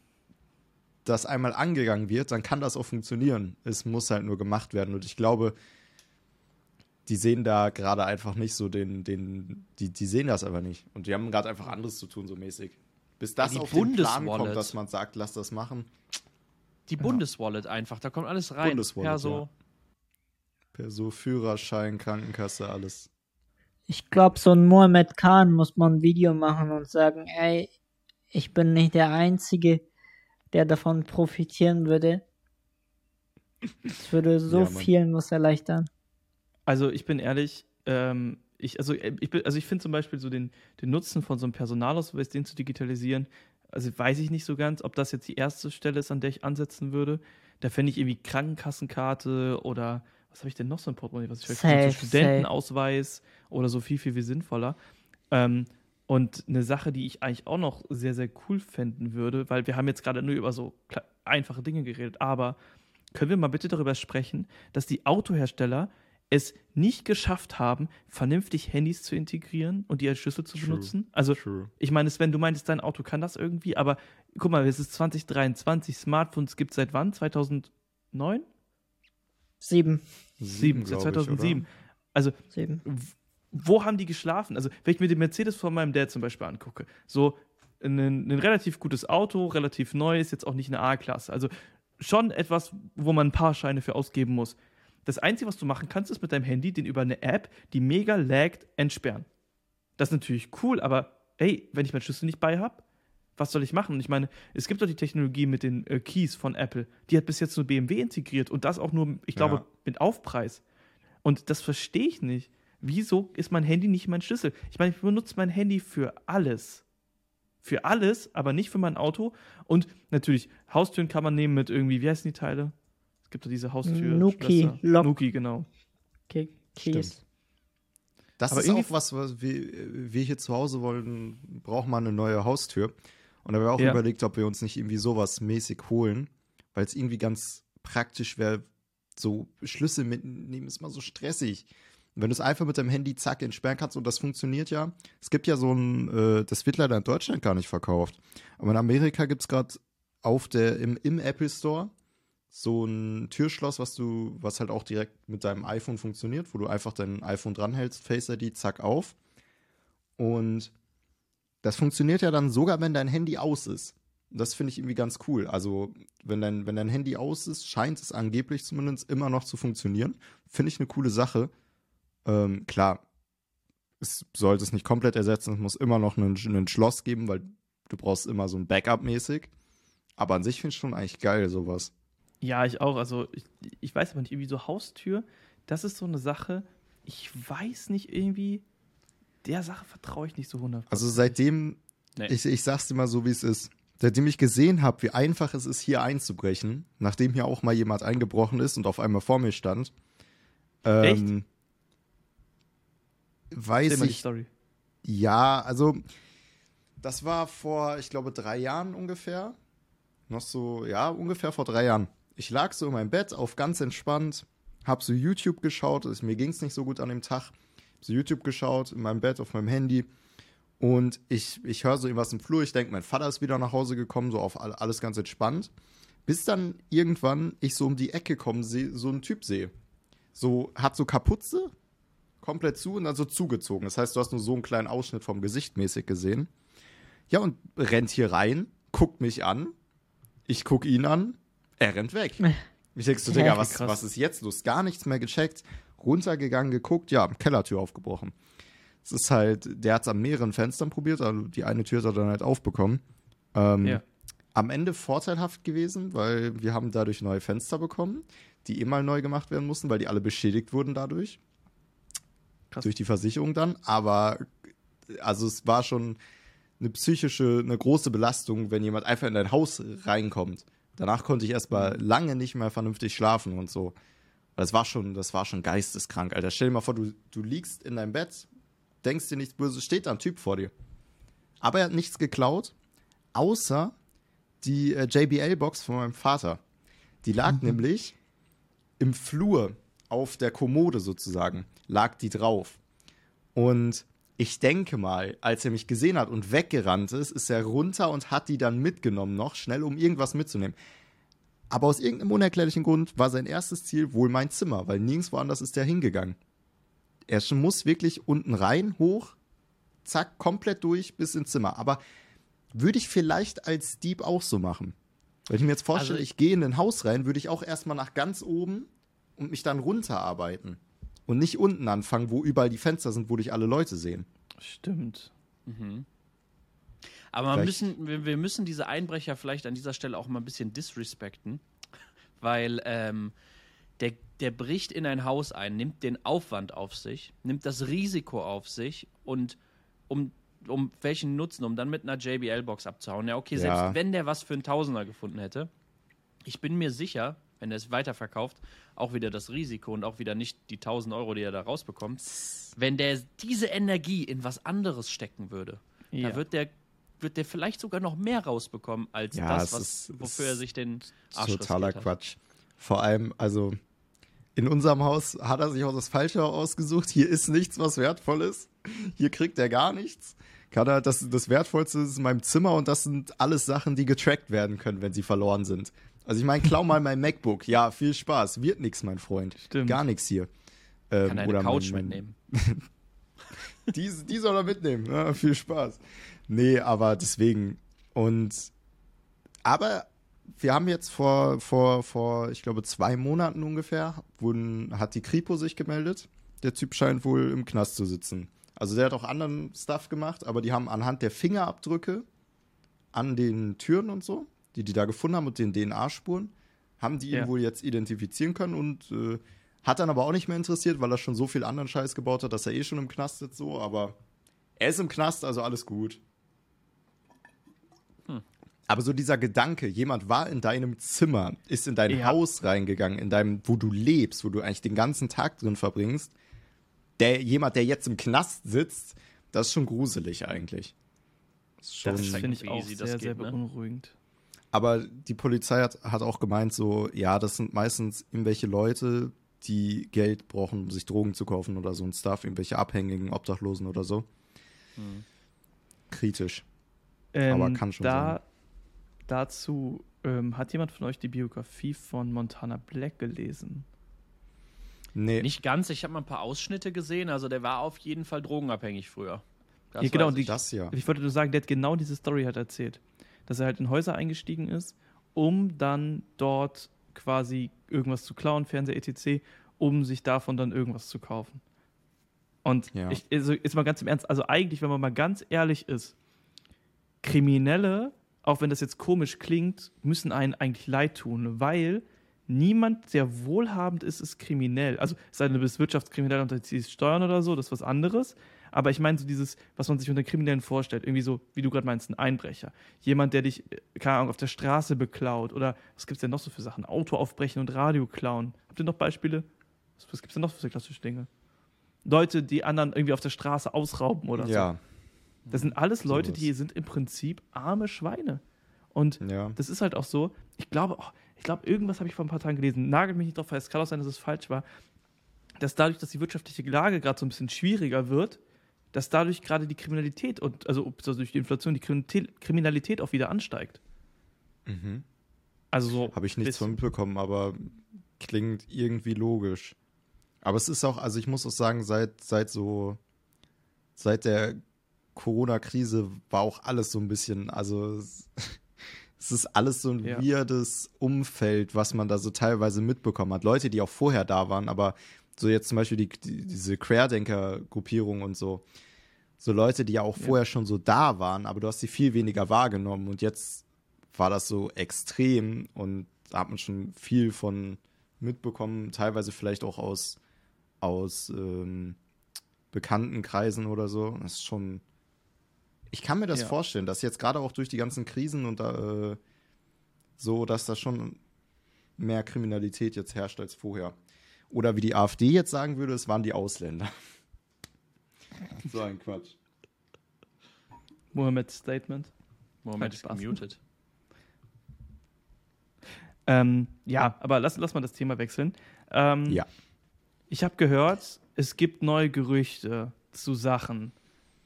das einmal angegangen wird, dann kann das auch funktionieren. Es muss halt nur gemacht werden. Und ich glaube, die sehen da gerade einfach nicht so den, den, die, die sehen das aber nicht. Und die haben gerade einfach anderes zu tun, so mäßig. Bis das die auf den Plan kommt, dass man sagt, lass das machen. Die Bundeswallet einfach, da kommt alles rein. Bundeswallet, Perso. Per so Führerschein, Krankenkasse, alles. Ich glaube, so ein Mohammed Khan muss man ein Video machen und sagen, ey, ich bin nicht der Einzige, der davon profitieren würde. Es würde so Ja, vielen was erleichtern. Also ich bin ehrlich, ähm, ich, also äh, ich, also ich finde zum Beispiel so den, den Nutzen von so einem Personalausweis, den zu digitalisieren, also weiß ich nicht so ganz, ob das jetzt die erste Stelle ist, an der ich ansetzen würde. Da fände ich irgendwie Krankenkassenkarte oder was habe ich denn noch so ein Portemonnaie, was ich vielleicht Safe, so Studentenausweis oder so viel, viel, viel sinnvoller. Ähm, und eine Sache, die ich eigentlich auch noch sehr, sehr cool fänden würde, weil wir haben jetzt gerade nur über so einfache Dinge geredet, aber können wir mal bitte darüber sprechen, dass die Autohersteller es nicht geschafft haben, vernünftig Handys zu integrieren und die als Schlüssel zu True. benutzen? Also, True. ich meine, Sven, du meintest, dein Auto kann das irgendwie, aber guck mal, es ist 2023, Smartphones gibt es seit wann? 2009? Sieben. Sieben, seit glaub ich, 2007. Also, Sieben. wo haben die geschlafen? Also, wenn ich mir den Mercedes von meinem Dad zum Beispiel angucke, so ein, ein relativ gutes Auto, relativ neu, ist jetzt auch nicht eine A-Klasse. Also schon etwas, wo man ein paar Scheine für ausgeben muss. Das Einzige, was du machen kannst, ist mit deinem Handy den über eine App, die mega laggt, entsperren. Das ist natürlich cool, aber ey, wenn ich meinen Schlüssel nicht bei habe, was soll ich machen? Und ich meine, es gibt doch die Technologie mit den äh, Keys von Apple. Die hat bis jetzt nur BMW integriert und das auch nur, ich glaube, Ja. mit Aufpreis. Und das verstehe ich nicht. Wieso ist mein Handy nicht mein Schlüssel? Ich meine, ich benutze mein Handy für alles. Für alles, aber nicht für mein Auto. Und natürlich, Haustüren kann man nehmen mit irgendwie, wie heißen die Teile? Es gibt doch diese Haustür. Nuki. Nuki, genau. Okay, Keys. Stimmt. Das Aber ist auch was, was wir, wir hier zu Hause wollen, braucht man eine neue Haustür. Und da haben wir auch Ja. überlegt, ob wir uns nicht irgendwie sowas mäßig holen, weil es irgendwie ganz praktisch wäre, so Schlüssel mitnehmen ist mal so stressig. Und wenn du es einfach mit deinem Handy zack entsperren kannst und das funktioniert ja. Es gibt ja so ein, äh, das wird leider in Deutschland gar nicht verkauft. Aber in Amerika gibt es gerade auf der, im, im Apple Store so ein Türschloss, was du, was halt auch direkt mit deinem iPhone funktioniert, wo du einfach dein iPhone dranhältst, Face ID, zack auf. Und das funktioniert ja dann sogar, wenn dein Handy aus ist. Das finde ich irgendwie ganz cool. Also, wenn dein, wenn dein Handy aus ist, scheint es angeblich zumindest immer noch zu funktionieren. Finde ich eine coole Sache. Ähm, klar, es sollte es nicht komplett ersetzen, es muss immer noch ein Schloss geben, weil du brauchst immer so ein Backup mäßig. Aber an sich finde ich schon eigentlich geil, sowas. Ja, ich auch. Also, ich, ich weiß aber nicht, irgendwie so Haustür, das ist so eine Sache, ich weiß nicht irgendwie, der Sache vertraue ich nicht so 100%. Also, seitdem, nee. ich, ich sag's dir mal so, wie es ist. Seitdem ich gesehen habe, wie einfach es ist, hier einzubrechen, nachdem hier auch mal jemand eingebrochen ist und auf einmal vor mir stand, ähm, weiß ich. Story. Ja, also das war vor, ich glaube, drei Jahren ungefähr. Noch so, ja, ungefähr vor drei Jahren. Ich lag so in meinem Bett auf ganz entspannt, hab so YouTube geschaut. Mir ging es nicht so gut an dem Tag. So YouTube geschaut in meinem Bett auf meinem Handy. Und ich, ich höre so irgendwas im Flur. Ich denke, mein Vater ist wieder nach Hause gekommen, so auf alles ganz entspannt. Bis dann irgendwann ich so um die Ecke komme, so einen Typ sehe. So, hat so Kapuze, komplett zu und dann so zugezogen. Das heißt, du hast nur so einen kleinen Ausschnitt vom Gesicht mäßig gesehen. Ja, und rennt hier rein, guckt mich an. Ich guck ihn an. Er rennt weg. Ich denkst du, Digga, was, was ist jetzt los? Gar nichts mehr gecheckt. Runtergegangen, geguckt, ja, Kellertür aufgebrochen. Es ist halt, der hat es an mehreren Fenstern probiert, also die eine Tür hat er dann halt aufbekommen. Ähm, ja. Am Ende vorteilhaft gewesen, weil wir haben dadurch neue Fenster bekommen, die eh mal neu gemacht werden mussten, weil die alle beschädigt wurden dadurch. Krass. Durch die Versicherung dann. Aber also es war schon eine psychische, eine große Belastung, wenn jemand einfach in dein Haus reinkommt. Danach konnte ich erstmal lange nicht mehr vernünftig schlafen und so. Das war schon, das war schon geisteskrank, Alter. Stell dir mal vor, du, du liegst in deinem Bett, denkst dir nichts Böses, steht da ein Typ vor dir. Aber er hat nichts geklaut, außer die äh, JBL-Box von meinem Vater. Die lag mhm. nämlich im Flur auf der Kommode sozusagen, lag die drauf. Und ich denke mal, als er mich gesehen hat und weggerannt ist, ist er runter und hat die dann mitgenommen noch, schnell, um irgendwas mitzunehmen. Aber aus irgendeinem unerklärlichen Grund war sein erstes Ziel wohl mein Zimmer, weil nirgendwo anders ist er hingegangen. Er muss wirklich unten rein, hoch, zack, komplett durch bis ins Zimmer. Aber würde ich vielleicht als Dieb auch so machen. Wenn ich mir jetzt vorstelle, also ich, ich gehe in ein Haus rein, würde ich auch erstmal nach ganz oben und mich dann runterarbeiten. Und nicht unten anfangen, wo überall die Fenster sind, wo dich alle Leute sehen. Stimmt. Mhm. Aber wir müssen, wir müssen diese Einbrecher vielleicht an dieser Stelle auch mal ein bisschen disrespekten, weil ähm, der, der bricht in ein Haus ein, nimmt den Aufwand auf sich, nimmt das Risiko auf sich und um, um welchen Nutzen, um dann mit einer JBL-Box abzuhauen. Ja, okay, selbst ja. wenn der was für einen Tausender gefunden hätte, ich bin mir sicher, wenn er es weiterverkauft, auch wieder das Risiko und auch wieder nicht die 1000 Euro, die er da rausbekommt. Wenn der diese Energie in was anderes stecken würde, ja. da wird der, wird der vielleicht sogar noch mehr rausbekommen als ja, das, was, ist, wofür er sich den Arsch Totaler Quatsch. Vor allem, also in unserem Haus hat er sich auch das Falsche ausgesucht. Hier ist nichts, was wertvoll ist. Hier kriegt er gar nichts. Kann er, das, das Wertvollste ist in meinem Zimmer und das sind alles Sachen, die getrackt werden können, wenn sie verloren sind. Also ich meine, klau mal mein MacBook. Ja, viel Spaß. Wird nix, mein Freund. Stimmt. Gar nichts hier. Ähm, Kann eine oder Couch mein, mein mitnehmen. die, die soll er mitnehmen. Ja, viel Spaß. Nee, aber deswegen. Und aber wir haben jetzt vor, vor, vor, ich glaube, zwei Monaten ungefähr, wurden, hat die Kripo sich gemeldet. Der Typ scheint wohl im Knast zu sitzen. Also der hat auch anderen Stuff gemacht, aber die haben anhand der Fingerabdrücke an den Türen und so, die die da gefunden haben und den DNA-Spuren, haben die ja. ihn wohl jetzt identifizieren können und äh, hat dann aber auch nicht mehr interessiert, weil er schon so viel anderen Scheiß gebaut hat, dass er eh schon im Knast sitzt, so, aber er ist im Knast, also alles gut. Aber so dieser Gedanke, jemand war in deinem Zimmer, ist in dein ja. Haus reingegangen, in deinem, wo du lebst, wo du eigentlich den ganzen Tag drin verbringst, der jemand, der jetzt im Knast sitzt, das ist schon gruselig eigentlich. Das, das finde ich auch sehr, sehr ne? beunruhigend. Aber die Polizei hat, hat auch gemeint, so, ja, das sind meistens irgendwelche Leute, die Geld brauchen, um sich Drogen zu kaufen oder so ein Stuff, irgendwelche Abhängigen, Obdachlosen oder so. Hm. Kritisch. Ähm, Aber kann schon da, sein. Dazu ähm, hat jemand von euch die Biografie von Montana Black gelesen? Nee, Nicht ganz, ich habe mal ein paar Ausschnitte gesehen. Also der war auf jeden Fall drogenabhängig früher. Das Ja, genau, weiß die- ich. das ja. Ich wollte nur sagen, der hat genau diese Story halt erzählt. Dass er halt in Häuser eingestiegen ist, um dann dort quasi irgendwas zu klauen, Fernseher etc., um sich davon dann irgendwas zu kaufen. Und Ja. ich, also jetzt mal ganz im Ernst, also eigentlich, wenn man mal ganz ehrlich ist, Kriminelle, auch wenn das jetzt komisch klingt, müssen einen eigentlich leid tun, weil niemand, der wohlhabend ist, ist kriminell. Also sei denn, du bist wirtschaftskriminell und ziehst Steuern oder so, das ist was anderes. Aber ich meine so dieses, was man sich unter Kriminellen vorstellt, irgendwie so, wie du gerade meinst, ein Einbrecher. Jemand, der dich, äh, keine Ahnung, auf der Straße beklaut oder was gibt es denn noch so für Sachen? Auto aufbrechen und Radio klauen. Habt ihr noch Beispiele? Was, was gibt es denn noch für klassische Dinge? Leute, die anderen irgendwie auf der Straße ausrauben oder so. Das sind alles Leute, die sind im Prinzip arme Schweine. Und ja. das ist halt auch so, ich glaube, oh, ich glaube, irgendwas habe ich vor ein paar Tagen gelesen, nagelt mich nicht drauf fest, es kann auch sein, dass es falsch war, dass dadurch, dass die wirtschaftliche Lage gerade so ein bisschen schwieriger wird, dass dadurch gerade die Kriminalität und, also, also durch die Inflation, die Kriminalität, auch wieder ansteigt. Mhm. Also so. Habe ich nichts von mitbekommen, aber klingt irgendwie logisch. Aber es ist auch, also ich muss auch sagen, seit, seit so, seit der Corona-Krise war auch alles so ein bisschen, also es, ist alles so ein Ja. weirdes Umfeld, was man da so teilweise mitbekommen hat. Leute, die auch vorher da waren, aber so jetzt zum Beispiel die, die, diese Querdenker-Gruppierung und so. So Leute, die ja auch Ja. vorher schon so da waren, aber du hast sie viel weniger wahrgenommen und jetzt war das so extrem und da hat man schon viel von mitbekommen, teilweise vielleicht auch aus, aus ähm, bekannten Kreisen oder so. Das ist schon. Ich kann mir das Ja. vorstellen, dass jetzt gerade auch durch die ganzen Krisen und da, äh, so, dass da schon mehr Kriminalität jetzt herrscht als vorher. Oder wie die AfD jetzt sagen würde, es waren die Ausländer. so ein Quatsch. Mohammeds Statement. Moment, Spaß. gemutet. Ähm, ja, aber lass, lass mal das Thema wechseln. Ähm, Ja. Ich habe gehört, es gibt neue Gerüchte zu Sachen.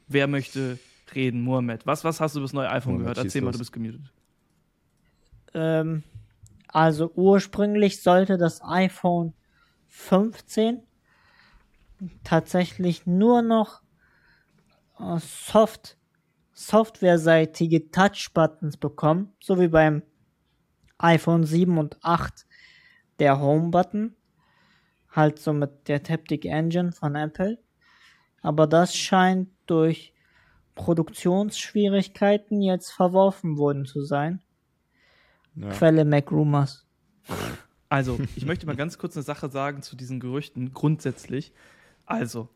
Wer möchte reden? Mohammed. Was, was hast du über das neue iPhone Mohammed, gehört? Erzähl mal, du bist gemutet. Ähm, also ursprünglich sollte das iPhone 15 tatsächlich nur noch äh, Soft, softwareseitige Touch-Buttons bekommen, so wie beim iPhone 7 und 8 der Home-Button, halt so mit der Taptic Engine von Apple. Aber das scheint durch Produktionsschwierigkeiten jetzt verworfen worden zu sein. Ja. Quelle Mac Rumors. Also, ich möchte mal ganz kurz eine Sache sagen zu diesen Gerüchten grundsätzlich. Also,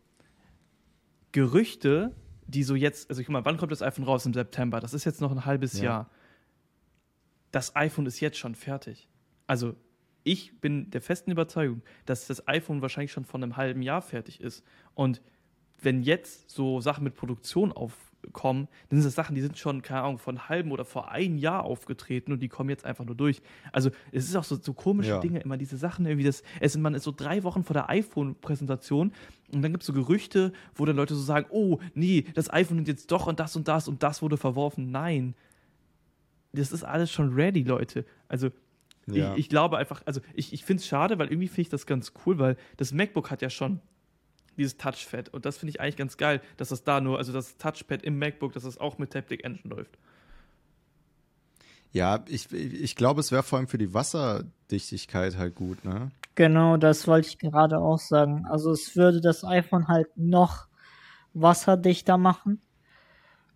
Gerüchte, die so jetzt, also guck mal, wann kommt das iPhone raus? Im September. Das ist jetzt noch ein halbes Ja. Jahr. Das iPhone ist jetzt schon fertig. Also, ich bin der festen Überzeugung, dass das iPhone wahrscheinlich schon von einem halben Jahr fertig ist. Und wenn jetzt so Sachen mit Produktion aufkommen, dann sind das Sachen, die sind schon, keine Ahnung, von einem halben oder vor einem Jahr aufgetreten und die kommen jetzt einfach nur durch. Also es ist auch so, so komische Ja. Dinge, immer diese Sachen, irgendwie das, es, man ist so drei Wochen vor der iPhone-Präsentation und dann gibt es so Gerüchte, wo dann Leute so sagen, oh, nee, das iPhone nimmt jetzt doch und das und das und das wurde verworfen. Nein. Das ist alles schon ready, Leute. Also Ja. ich, ich glaube einfach, also ich, ich finde es schade, weil irgendwie finde ich das ganz cool, weil das MacBook hat ja schon dieses Touchpad und das finde ich eigentlich ganz geil, dass das da nur, also das Touchpad im MacBook, dass das auch mit Taptic Engine läuft. Ja, ich, ich glaube, es wäre vor allem für die Wasserdichtigkeit halt gut, ne? Genau, das wollte ich gerade auch sagen. Also es würde das iPhone halt noch wasserdichter machen.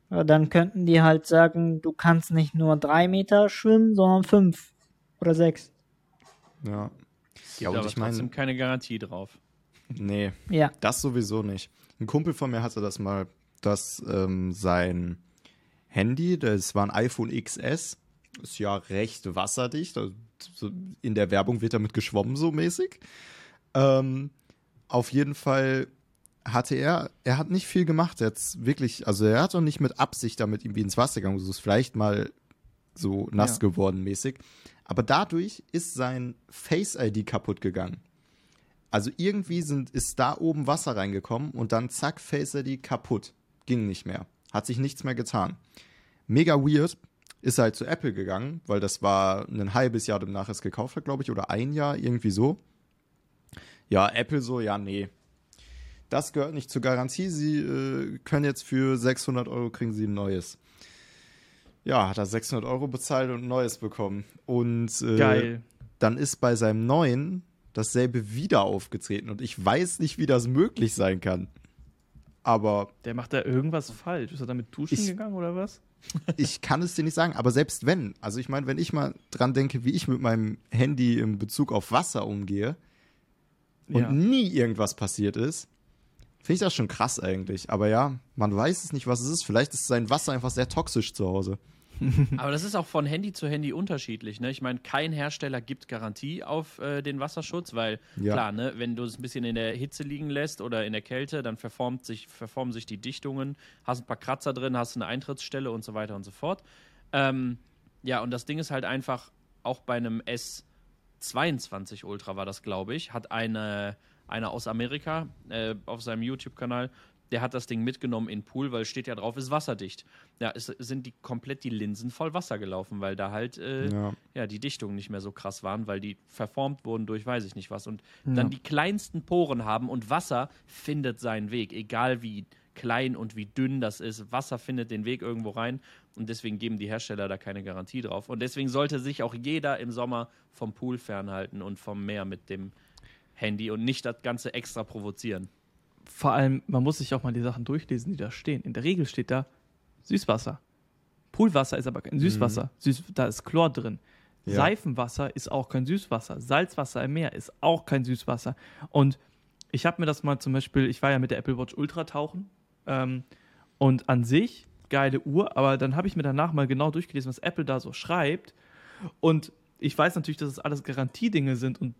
Dann könnten die halt sagen, du kannst nicht nur drei Meter schwimmen, sondern fünf oder sechs. Ja. Ja, aber und ich meine, trotzdem keine Garantie drauf. Nee, Ja, das sowieso nicht. Ein Kumpel von mir hatte das mal, dass ähm, sein Handy, das war ein iPhone XS, ist ja recht wasserdicht. Also so in der Werbung wird damit geschwommen, so mäßig. Ähm, auf jeden Fall hatte er, er hat nicht viel gemacht jetzt, wirklich, also er hat auch nicht mit Absicht damit irgendwie ins Wasser gegangen. So ist vielleicht mal so nass Ja. geworden mäßig. Aber dadurch ist sein Face ID kaputt gegangen. Also irgendwie sind, ist da oben Wasser reingekommen und dann zack, Face ID kaputt. Ging nicht mehr. Hat sich nichts mehr getan. Mega weird. Ist halt zu Apple gegangen, weil das war ein halbes Jahr danach es gekauft hat, glaube ich, oder ein Jahr, irgendwie so. Ja, Apple so, ja, nee. Das gehört nicht zur Garantie. Sie äh, können jetzt für 600 Euro kriegen Sie ein neues. Ja, hat er 600 Euro bezahlt und ein neues bekommen. Und äh, Geil. dann ist bei seinem neuen dasselbe wieder aufgetreten. Und ich weiß nicht, wie das möglich sein kann. Aber Der macht da irgendwas falsch. Ist er damit duschen Ich- gegangen oder was? ich kann es dir nicht sagen. Aber selbst wenn, also ich meine, wenn ich mal dran denke, wie ich mit meinem Handy in Bezug auf Wasser umgehe und Ja. nie irgendwas passiert ist, finde ich das schon krass eigentlich. Aber ja, man weiß es nicht, was es ist. Vielleicht ist sein Wasser einfach sehr toxisch zu Hause. Aber das ist auch von Handy zu Handy unterschiedlich. Ne? Ich meine, kein Hersteller gibt Garantie auf äh, den Wasserschutz, weil Ja. klar, ne, wenn du es ein bisschen in der Hitze liegen lässt oder in der Kälte, dann verformt sich, verformen sich die Dichtungen, hast ein paar Kratzer drin, hast eine Eintrittsstelle und so weiter und so fort. Ähm, ja, und das Ding ist halt einfach, auch bei einem S22 Ultra war das, glaube ich, hat eine, einer aus Amerika äh, auf seinem YouTube-Kanal, der hat das Ding mitgenommen in den Pool, weil steht ja drauf, ist wasserdicht. Ja, es sind die komplett die Linsen voll Wasser gelaufen, weil da halt äh, Ja. ja. die Dichtungen nicht mehr so krass waren, weil die verformt wurden durch weiß ich nicht was und Ja. dann die kleinsten Poren haben und Wasser findet seinen Weg, egal wie klein und wie dünn das ist. Wasser findet den Weg irgendwo rein und deswegen geben die Hersteller da keine Garantie drauf. Und deswegen sollte sich auch jeder im Sommer vom Pool fernhalten und vom Meer mit dem Handy und nicht das Ganze extra provozieren. Vor allem, man muss sich auch mal die Sachen durchlesen, die da stehen. In der Regel steht da Süßwasser. Poolwasser ist aber kein Süßwasser. Süß, da ist Chlor drin. Ja. Seifenwasser ist auch kein Süßwasser. Salzwasser im Meer ist auch kein Süßwasser. Und ich habe mir das mal zum Beispiel, ich war ja mit der Apple Watch Ultra tauchen. Ähm, und an sich, geile Uhr, aber dann habe ich mir danach mal genau durchgelesen, was Apple da so schreibt. Und ich weiß natürlich, dass es alles Garantiedinge sind und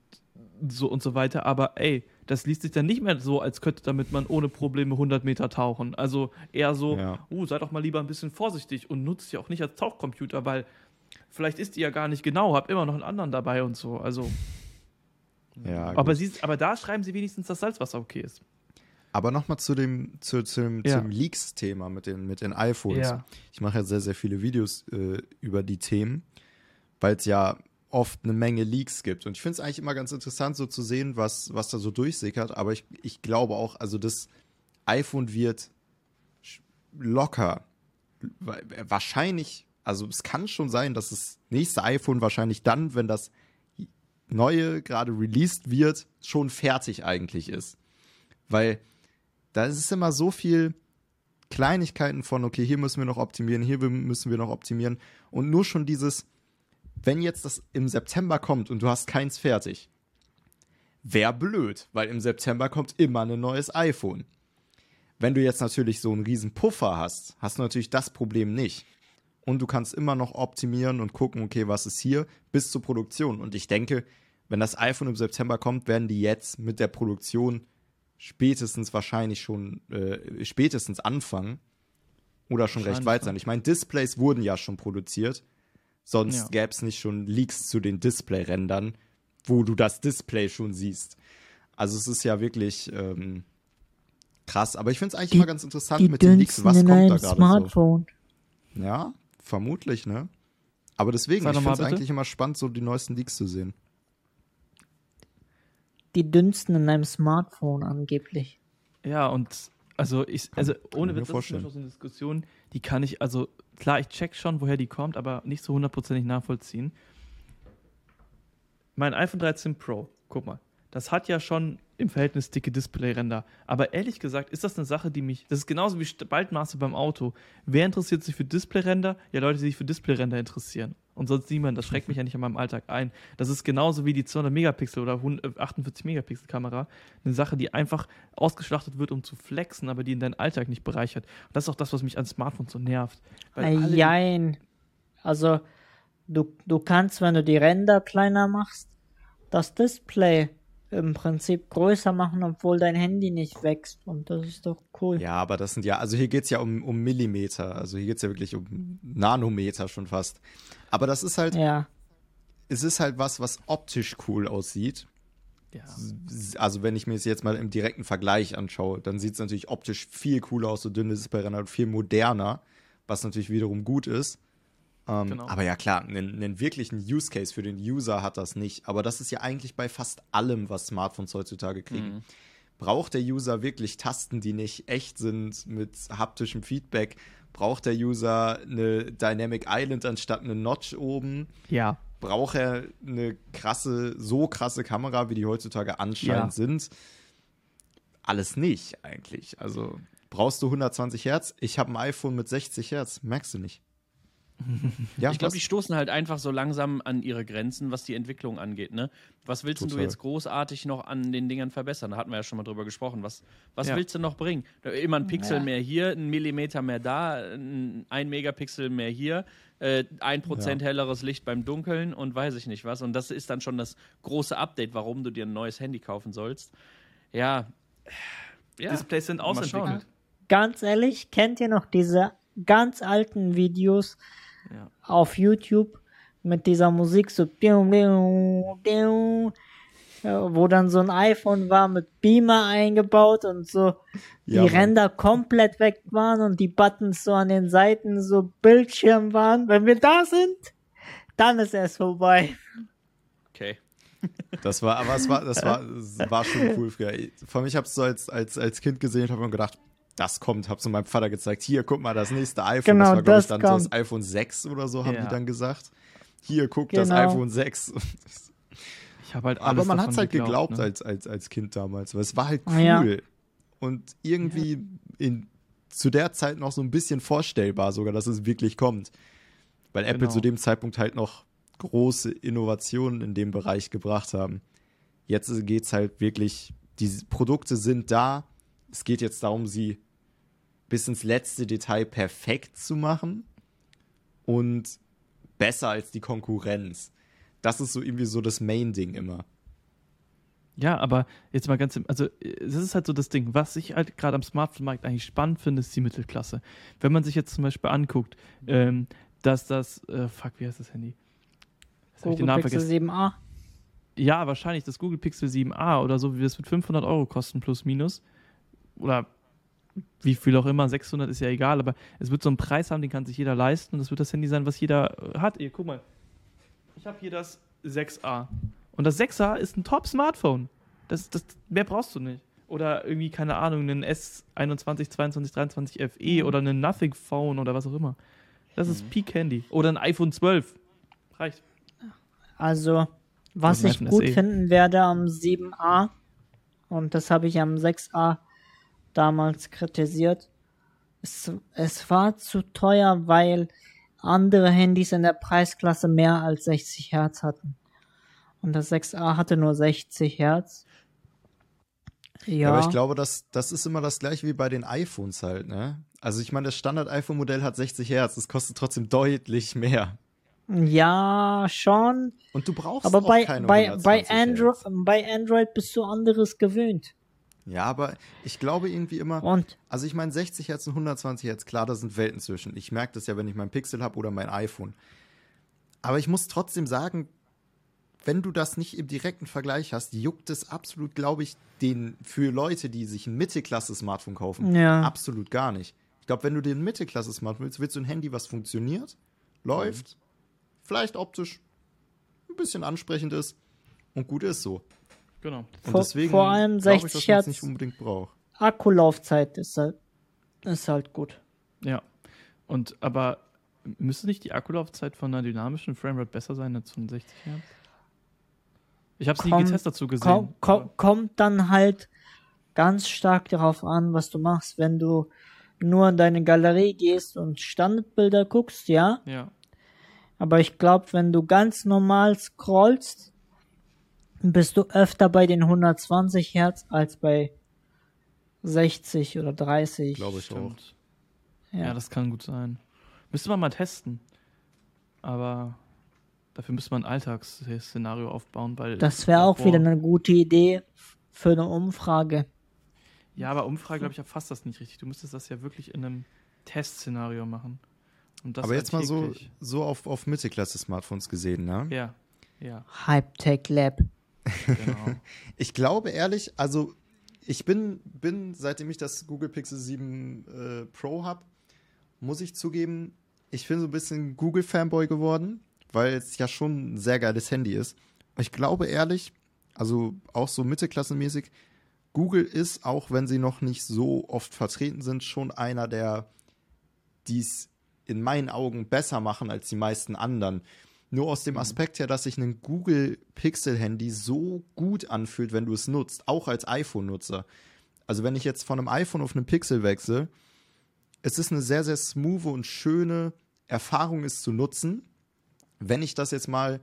so und so weiter, aber ey, das liest sich dann nicht mehr so, als könnte damit man ohne Probleme 100 Meter tauchen. Also eher so, Ja. uh, sei doch mal lieber ein bisschen vorsichtig und nutzt ja auch nicht als Tauchcomputer, weil vielleicht ist die ja gar nicht genau, habt immer noch einen anderen dabei und so. Also, Ja, aber, sie, aber da schreiben sie wenigstens, dass Salzwasser okay ist. Aber nochmal zu dem, zu, zu dem, Ja. zum Leaks-Thema mit den, mit den iPhones. Ja. Ich mache ja sehr, sehr viele Videos äh, über die Themen, weil es ja oft eine Menge Leaks gibt. Und ich finde es eigentlich immer ganz interessant, so zu sehen, was, was da so durchsickert. Aber ich, ich glaube auch, also das iPhone wird locker, wa- wahrscheinlich, also es kann schon sein, dass das nächste iPhone wahrscheinlich dann, wenn das neue gerade released wird, schon fertig eigentlich ist. Weil da ist es immer so viel Kleinigkeiten von, okay, hier müssen wir noch optimieren, hier müssen wir noch optimieren. Und nur schon dieses, wenn jetzt das im September kommt und du hast keins fertig, wäre blöd, weil im September kommt immer ein neues iPhone. Wenn du jetzt natürlich so einen riesen Puffer hast, hast du natürlich das Problem nicht. Und du kannst immer noch optimieren und gucken, okay, was ist hier, bis zur Produktion. Und ich denke, wenn das iPhone im September kommt, werden die jetzt mit der Produktion spätestens wahrscheinlich schon äh, spätestens anfangen oder schon recht weit sein. Ich meine, Displays wurden ja schon produziert, sonst Ja. gäbe es nicht schon Leaks zu den Display-Rändern, wo du das Display schon siehst. Also es ist ja wirklich ähm, krass. Aber ich finde es eigentlich Die- immer ganz interessant mit den Leaks. Was kommt da gerade so? Ja, vermutlich, ne? Aber deswegen, Sag ich finde es eigentlich immer spannend, so die neuesten Leaks zu sehen. Die dünnsten in einem Smartphone angeblich. Ja, und also ich, also ohne Witz, das ist vorstellen. Auch so eine Diskussion, die kann ich, also klar, ich check schon, woher die kommt, aber nicht so hundertprozentig nachvollziehen. Mein iPhone 13 Pro, guck mal, das hat ja schon im Verhältnis dicke Displayränder. Aber ehrlich gesagt, ist das eine Sache, die mich. Das ist genauso wie Spaltmaße beim Auto. Wer interessiert sich für Displayränder? Ja, Leute, die sich für Displayränder interessieren. Und sonst niemand. Das schreckt mich ja nicht in meinem Alltag ein. Das ist genauso wie die 200 Megapixel oder 100 48 Megapixel Kamera. Eine Sache, die einfach ausgeschlachtet wird, um zu flexen, aber die in deinen Alltag nicht bereichert. Und das ist auch das, was mich an Smartphones so nervt. Weil Jein. Also, du, du kannst, wenn du die Ränder kleiner machst, das Display im Prinzip größer machen, obwohl dein Handy nicht wächst. Und das ist doch cool. Ja, aber das sind ja, also hier geht's ja um, um Millimeter. Also hier geht's ja wirklich um Nanometer schon fast. Aber das ist halt, Ja. es ist halt was, was optisch cool aussieht. Ja. Also wenn ich mir es jetzt mal im direkten Vergleich anschaue, dann sieht es natürlich optisch viel cooler aus, so dünne Display-Ränder und viel moderner, was natürlich wiederum gut ist. Ähm, Genau. Aber ja klar, einen, einen wirklichen Use Case für den User hat das nicht. Aber das ist ja eigentlich bei fast allem, was Smartphones heutzutage kriegen. Braucht der User wirklich Tasten, die nicht echt sind mit haptischem Feedback? Braucht der User eine Dynamic Island anstatt eine Notch oben? Ja. braucht er eine krasse, so krasse Kamera, wie die heutzutage anscheinend Ja. sind? Alles nicht eigentlich. Also brauchst du 120 Hertz? Ich habe ein iPhone mit 60 Hertz, merkst du nicht. Ja, Ich glaube, die stoßen halt einfach so langsam an ihre Grenzen, was die Entwicklung angeht. Ne? Was willst denn du Total. jetzt großartig noch an den Dingern verbessern? Da hatten wir ja schon mal drüber gesprochen. Was, was Ja. willst du noch bringen? Immer ein Pixel Ja. mehr hier, ein Millimeter mehr da, ein, Megapixel mehr hier, äh, ein Prozent helleres Licht beim Dunkeln und weiß ich nicht was. Und das ist dann schon das große Update, warum du dir ein neues Handy kaufen sollst. Ja. ja. Displays sind ausentwickelt. Ganz ehrlich, kennt ihr noch diese ganz alten Videos Ja. auf YouTube mit dieser Musik so wo dann so ein iPhone war mit Beamer eingebaut und so die Ja, Mann. Ränder komplett weg waren und die Buttons so an den Seiten so Bildschirm waren. Wenn wir da sind, dann ist es vorbei. Okay. Das war, aber es war, das war, es war schon cool früher. Vor allem, ich habe es so als, als, als Kind gesehen und habe mir gedacht, das kommt, habe so meinem Vater gezeigt, hier, guck mal, das nächste iPhone, Genau, das war, glaube ich, das dann so das kommt. iPhone 6 oder so, haben Ja. die dann gesagt. Hier, guck, das Genau. iPhone 6. Ich habe halt Aber alles man hat es halt geglaubt ne? als, als, als Kind damals, weil es war halt Ah, cool. ja. Und irgendwie in, zu der Zeit noch so ein bisschen vorstellbar sogar, dass es wirklich kommt. Weil Apple Genau. zu dem Zeitpunkt halt noch große Innovationen in dem Bereich gebracht haben. Jetzt geht es halt wirklich, die Produkte sind da. Es geht jetzt darum, sie bis ins letzte Detail perfekt zu machen und besser als die Konkurrenz. Das ist so irgendwie so das Main-Ding immer. Ja, aber jetzt mal ganz, im- also das ist halt so das Ding, was ich halt gerade am Smartphone-Markt eigentlich spannend finde, ist die Mittelklasse. Wenn man sich jetzt zum Beispiel anguckt, ähm, dass das, äh, fuck, wie heißt das Handy? Jetzt hab ich den Google Namen Pixel vergessen. 7a. Ja, wahrscheinlich das Google Pixel 7a oder so, wie es mit 500 Euro kosten plus minus. Oder wie viel auch immer, 600 ist ja egal, aber es wird so einen Preis haben, den kann sich jeder leisten und das wird das Handy sein, was jeder äh, hat. Ihr, guck mal, ich habe hier das 6a und das 6a ist ein Top-Smartphone. Das, das, mehr brauchst du nicht. Oder irgendwie, keine Ahnung, einen S21, 22, 23 FE oder einen Nothing Phone oder was auch immer. Das ist Peak Handy. Oder ein iPhone 12. Reicht. Also, was ich gut SE. finden werde am 7a, und das habe ich am 6a damals kritisiert, es, es war zu teuer, weil andere Handys in der Preisklasse mehr als 60 Hertz hatten. Und das 6a hatte nur 60 Hertz. Ja, Ja, aber ich glaube, das, das ist immer das gleiche wie bei den iPhones halt, ne? Also ich meine, das Standard-iPhone-Modell hat 60 Hertz, das kostet trotzdem deutlich mehr. ja, schon. Und du brauchst Aber auch bei, keine bei, 120 bei, Android, bei Android bist du anderes gewöhnt. Ja, aber ich glaube irgendwie immer, Und also ich meine 60 Hertz und 120 Hertz, klar, da sind Welten zwischen. Ich merke das ja, wenn ich mein Pixel habe oder mein iPhone. Aber ich muss trotzdem sagen, wenn du das nicht im direkten Vergleich hast, juckt es absolut, glaube ich, den für Leute, die sich ein Mittelklasse-Smartphone kaufen, Ja. absolut gar nicht. Ich glaube, wenn du dir ein Mittelklasse-Smartphone willst, willst du ein Handy, was funktioniert, läuft, vielleicht optisch ein bisschen ansprechend ist und gut ist so. Genau. Und Vor- deswegen vor allem glaube ich, 60 dass man es Hertz. nicht unbedingt braucht. Akkulaufzeit ist halt, ist halt gut. Ja. Und aber müsste nicht die Akkulaufzeit von einer dynamischen Framerate besser sein als von 60 Hertz? Ich habe es nie getestet dazu gesehen. Komm, komm, kommt dann halt ganz stark darauf an, was du machst. Wenn du nur in deine Galerie gehst und Standardbilder guckst, ja. Ja. Aber ich glaube, wenn du ganz normal scrollst, bist du öfter bei den 120 Hertz als bei 60 oder 30. Glaube ich auch. Stimmt. Ja. Ja. das kann gut sein. Müsste man mal testen. Aber Dafür müsste man ein Alltagsszenario aufbauen, weil. Das wäre auch davor- wieder eine gute Idee für eine Umfrage. Ja, aber Umfrage, glaube ich, erfasst das nicht richtig. Du müsstest das ja wirklich in einem Testszenario machen. Und das Aber jetzt mal so, so auf, auf Mittelklasse-Smartphones gesehen, ne? Ja, ja, Hype Tech Lab. Genau. Ich glaube ehrlich, also ich bin, bin seitdem ich das Google Pixel 7 äh, Pro habe, muss ich zugeben, ich bin so ein bisschen Google-Fanboy geworden, weil es ja schon ein sehr geiles Handy ist. Ich glaube ehrlich, also auch so mittelklassenmäßig, Google ist, auch wenn sie noch nicht so oft vertreten sind, schon einer der, die es in meinen Augen besser machen als die meisten anderen. Nur aus dem Aspekt her, dass sich ein Google Pixel Handy so gut anfühlt, wenn du es nutzt, auch als iPhone-Nutzer. Also wenn ich jetzt von einem iPhone auf einen Pixel wechsle, es ist eine sehr, sehr smooth und schöne Erfahrung, es zu nutzen. Wenn ich das jetzt mal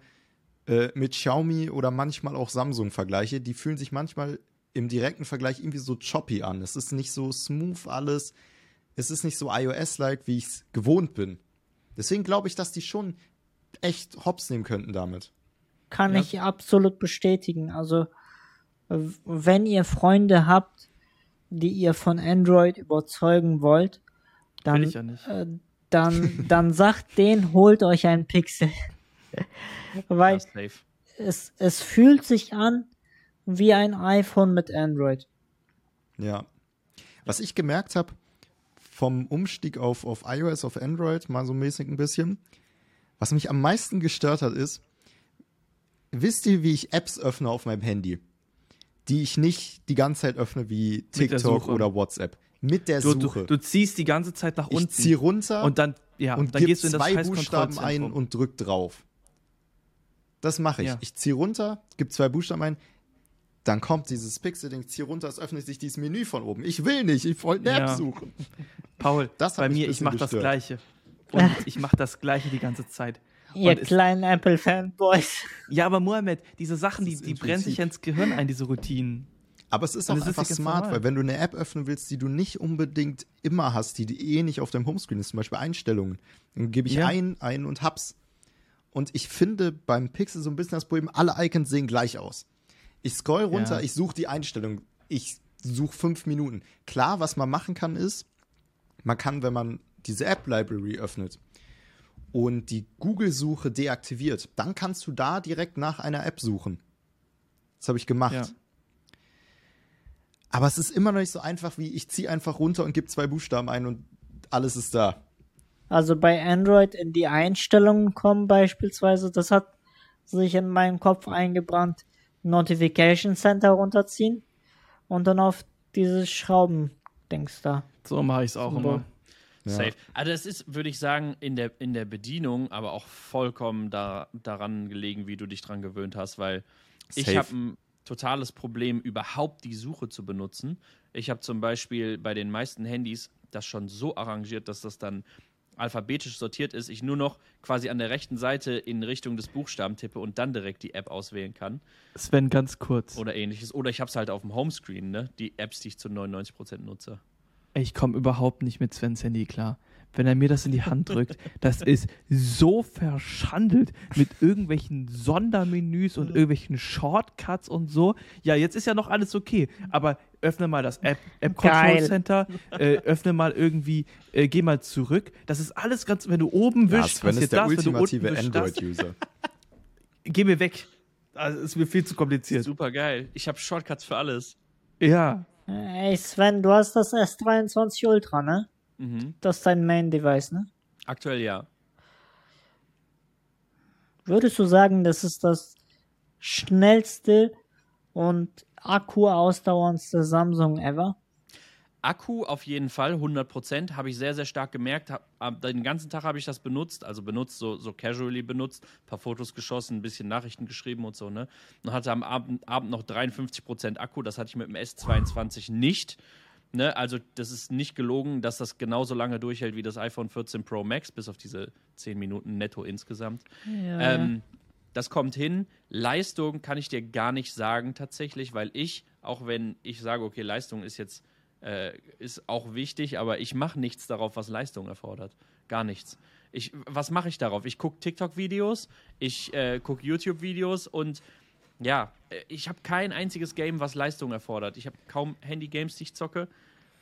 äh, mit Xiaomi oder manchmal auch Samsung vergleiche, die fühlen sich manchmal im direkten Vergleich irgendwie so choppy an. Es ist nicht so smooth alles. Es ist nicht so iOS-like, wie ich es gewohnt bin. Deswegen glaube ich, dass die schon echt hops nehmen könnten damit. Kann Ja. ich absolut bestätigen. Also, wenn ihr Freunde habt, die ihr von Android überzeugen wollt, dann, ja nicht. äh, dann, dann sagt denen, holt euch ein Pixel. Weil Ja, es, es fühlt sich an wie ein iPhone mit Android. Ja. Was ich gemerkt habe, vom Umstieg auf, auf iOS, auf Android, mal so mäßig ein bisschen, was mich am meisten gestört hat, ist, wisst ihr, wie ich Apps öffne auf meinem Handy? Die ich nicht die ganze Zeit öffne wie TikTok oder WhatsApp. Mit der Du, du, Suche. du ziehst die ganze Zeit nach ich unten. ziehe runter und dann, ja, und dann gehst du in das zwei Buchstaben ein und drück drauf. Das mache ich. Ja. Ich ziehe runter, gib zwei Buchstaben ein, dann kommt dieses Pixel-Ding, ziehe runter, es öffnet sich dieses Menü von oben. Ich will nicht, ich wollte eine App Ja. suchen. Paul, Das bei mir, ich mache das. Gleiche. Und ich mache das Gleiche die ganze Zeit. Ihr Und es- kleinen Apple-Fanboys. Ja, aber Mohammed, diese Sachen, die, ist die brennen sich ins Gehirn ein, diese Routinen. Aber es ist auch ist einfach ganz smart, normal. weil wenn du eine App öffnen willst, die du nicht unbedingt immer hast, die du eh nicht auf deinem Homescreen ist, zum Beispiel Einstellungen, dann gebe ich Ja. ein, ein und hab's. Und ich finde beim Pixel so ein bisschen das Problem, alle Icons sehen gleich aus. Ich scroll runter, Ja. ich suche die Einstellung, ich suche fünf Minuten. Klar, was man machen kann, ist, man kann, wenn man diese App-Library öffnet und die Google-Suche deaktiviert, dann kannst du da direkt nach einer App suchen. Das habe ich gemacht. Ja. Aber es ist immer noch nicht so einfach wie ich ziehe einfach runter und gebe zwei Buchstaben ein und alles ist da. Also bei Android in die Einstellungen kommen beispielsweise, das hat sich in meinen Kopf eingebrannt, Notification Center runterziehen und dann auf dieses Schraubendings da. So mache ich es auch Super. immer. Ja. Safe. Also es ist, würde ich sagen, in der, in der Bedienung, aber auch vollkommen da, daran gelegen, wie du dich dran gewöhnt hast, weil ich Safe. habe ein totales Problem, überhaupt die Suche zu benutzen. Ich habe zum Beispiel bei den meisten Handys das schon so arrangiert, dass das dann alphabetisch sortiert ist, ich nur noch quasi an der rechten Seite in Richtung des Buchstaben tippe und dann direkt die App auswählen kann Sven, ganz kurz. oder ähnliches. Oder ich habe es halt auf dem Homescreen, ne? die Apps, die ich zu 99% nutze. Ich komme überhaupt nicht mit Svens Handy klar. Wenn er mir das in die Hand drückt, das ist so verschandelt mit irgendwelchen Sondermenüs und irgendwelchen Shortcuts und so. Ja, jetzt ist ja noch alles okay, aber öffne mal das App, App Control Geil. Center, äh, öffne mal irgendwie, äh, geh mal zurück. Das ist alles ganz, wenn du oben Ja, wischst, ist passiert der das, wenn du unten ultimative wischst, das. Android-User. Geh mir weg. Also, ist mir viel zu kompliziert. Super geil. Ich habe Shortcuts für alles. Ja. Ey Sven, du hast das S23 Ultra, ne? Mhm. Das ist dein Main-Device, ne? Aktuell ja. Würdest du sagen, das ist das schnellste und akkuausdauerndste Samsung ever? Akku auf jeden Fall, 100%, habe ich sehr, sehr stark gemerkt. Hab, hab, den ganzen Tag habe ich das benutzt, also benutzt, so, so casually benutzt, paar Fotos geschossen, ein bisschen Nachrichten geschrieben und so, ne? Und hatte am Abend, Abend noch 53% Akku, das hatte ich mit dem S22 nicht. Ne? Also, das ist nicht gelogen, dass das genauso lange durchhält wie das iPhone 14 Pro Max, bis auf diese 10 Minuten netto insgesamt. Ja. Ähm, das kommt hin. Leistung kann ich dir gar nicht sagen, tatsächlich, weil ich, auch wenn ich sage, okay, Leistung ist jetzt äh, ist auch wichtig, aber ich mache nichts darauf, was Leistung erfordert. Gar nichts. Ich, was mache ich darauf? Ich gucke TikTok-Videos, ich äh, gucke YouTube-Videos und ja, äh, ich habe kein einziges Game, was Leistung erfordert. Ich habe kaum Handy-Games, die ich zocke.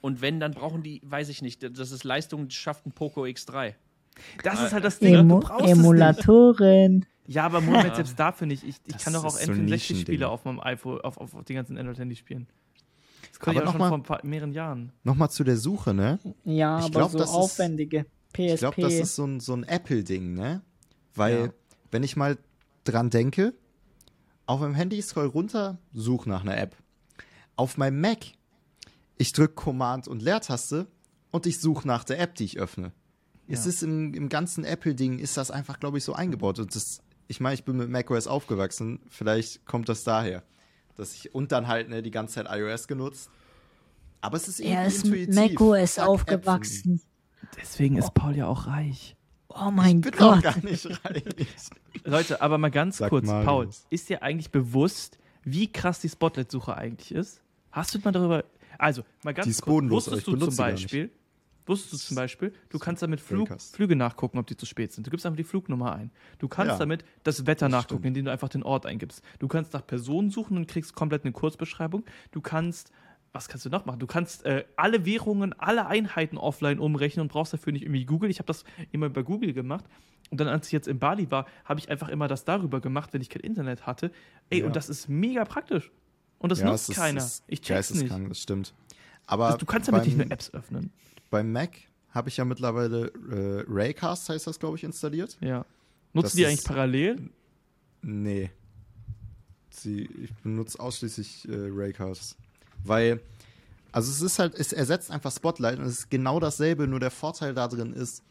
Und wenn, dann brauchen die, weiß ich nicht, das ist Leistung, schafft ein Poco X3. Das ist halt das Ding. Emo du. Emulatoren. Ja, aber Moment, selbst dafür nicht. Ich, ich Das kann doch auch ist so ein N64-Spiele Nischending. auf meinem iPhone, auf, auf, auf den ganzen Android-Handy spielen. Das ich auch schon noch vor ein paar, mehreren Jahren. Nochmal zu der Suche, ne? Ja, Ich aber glaub, so das ist- aufwendige PSP. Ich glaube, das ist so ein, so ein Apple-Ding, ne? Weil, Ja. wenn ich mal dran denke, auf meinem Handy scroll runter, such nach einer App. Auf meinem Mac, ich drücke Command und Leertaste und ich suche nach der App, die ich öffne. Es Ja. ist im, im ganzen Apple-Ding, ist das einfach, glaube ich, so eingebaut. Und das, ich meine, ich bin mit macOS aufgewachsen, vielleicht kommt das daher. Dass ich, und dann halt ne, die ganze Zeit iOS genutzt. Aber es ist irgendwie er ist intuitiv. macOS aufgewachsen. Deswegen ist Paul ja auch reich. Oh mein Apple. Bin auch Gott. gar nicht reich. Leute, aber mal ganz Sagt kurz, Marius. Paul, ist dir eigentlich bewusst, wie krass die Spotlight-Suche eigentlich ist? Hast du mal darüber. Also, mal ganz Die ist kurz. wusstest ich du zum sie gar nicht. Beispiel, wusstest du zum Beispiel, du kannst damit Flug. Flüge nachgucken, ob die zu spät sind. Du gibst einfach die Flugnummer ein. Du kannst Ja, damit das Wetter das nachgucken, stimmt. indem du einfach den Ort eingibst. Du kannst nach Personen suchen und kriegst komplett eine Kurzbeschreibung. Du kannst. Was kannst du noch machen? Du kannst äh, alle Währungen, alle Einheiten offline umrechnen und brauchst dafür nicht irgendwie Google. Ich habe das immer bei Google gemacht. Und dann, als ich jetzt in Bali war, habe ich einfach immer das darüber gemacht, wenn ich kein Internet hatte. Ey, Ja. und das ist mega praktisch. Und das Ja, nutzt keiner. ist ich check's nicht. geisteskrank, Das stimmt. Aber du kannst damit nicht nur Apps öffnen. Beim Mac habe ich ja mittlerweile äh, Raycast, heißt das, glaube ich, installiert. Ja. Nutzt Das die eigentlich parallel? Nee. Sie, ich benutze ausschließlich äh, Raycast. Weil, also es ist halt, es ersetzt einfach Spotlight und es ist genau dasselbe, nur der Vorteil da drin ist,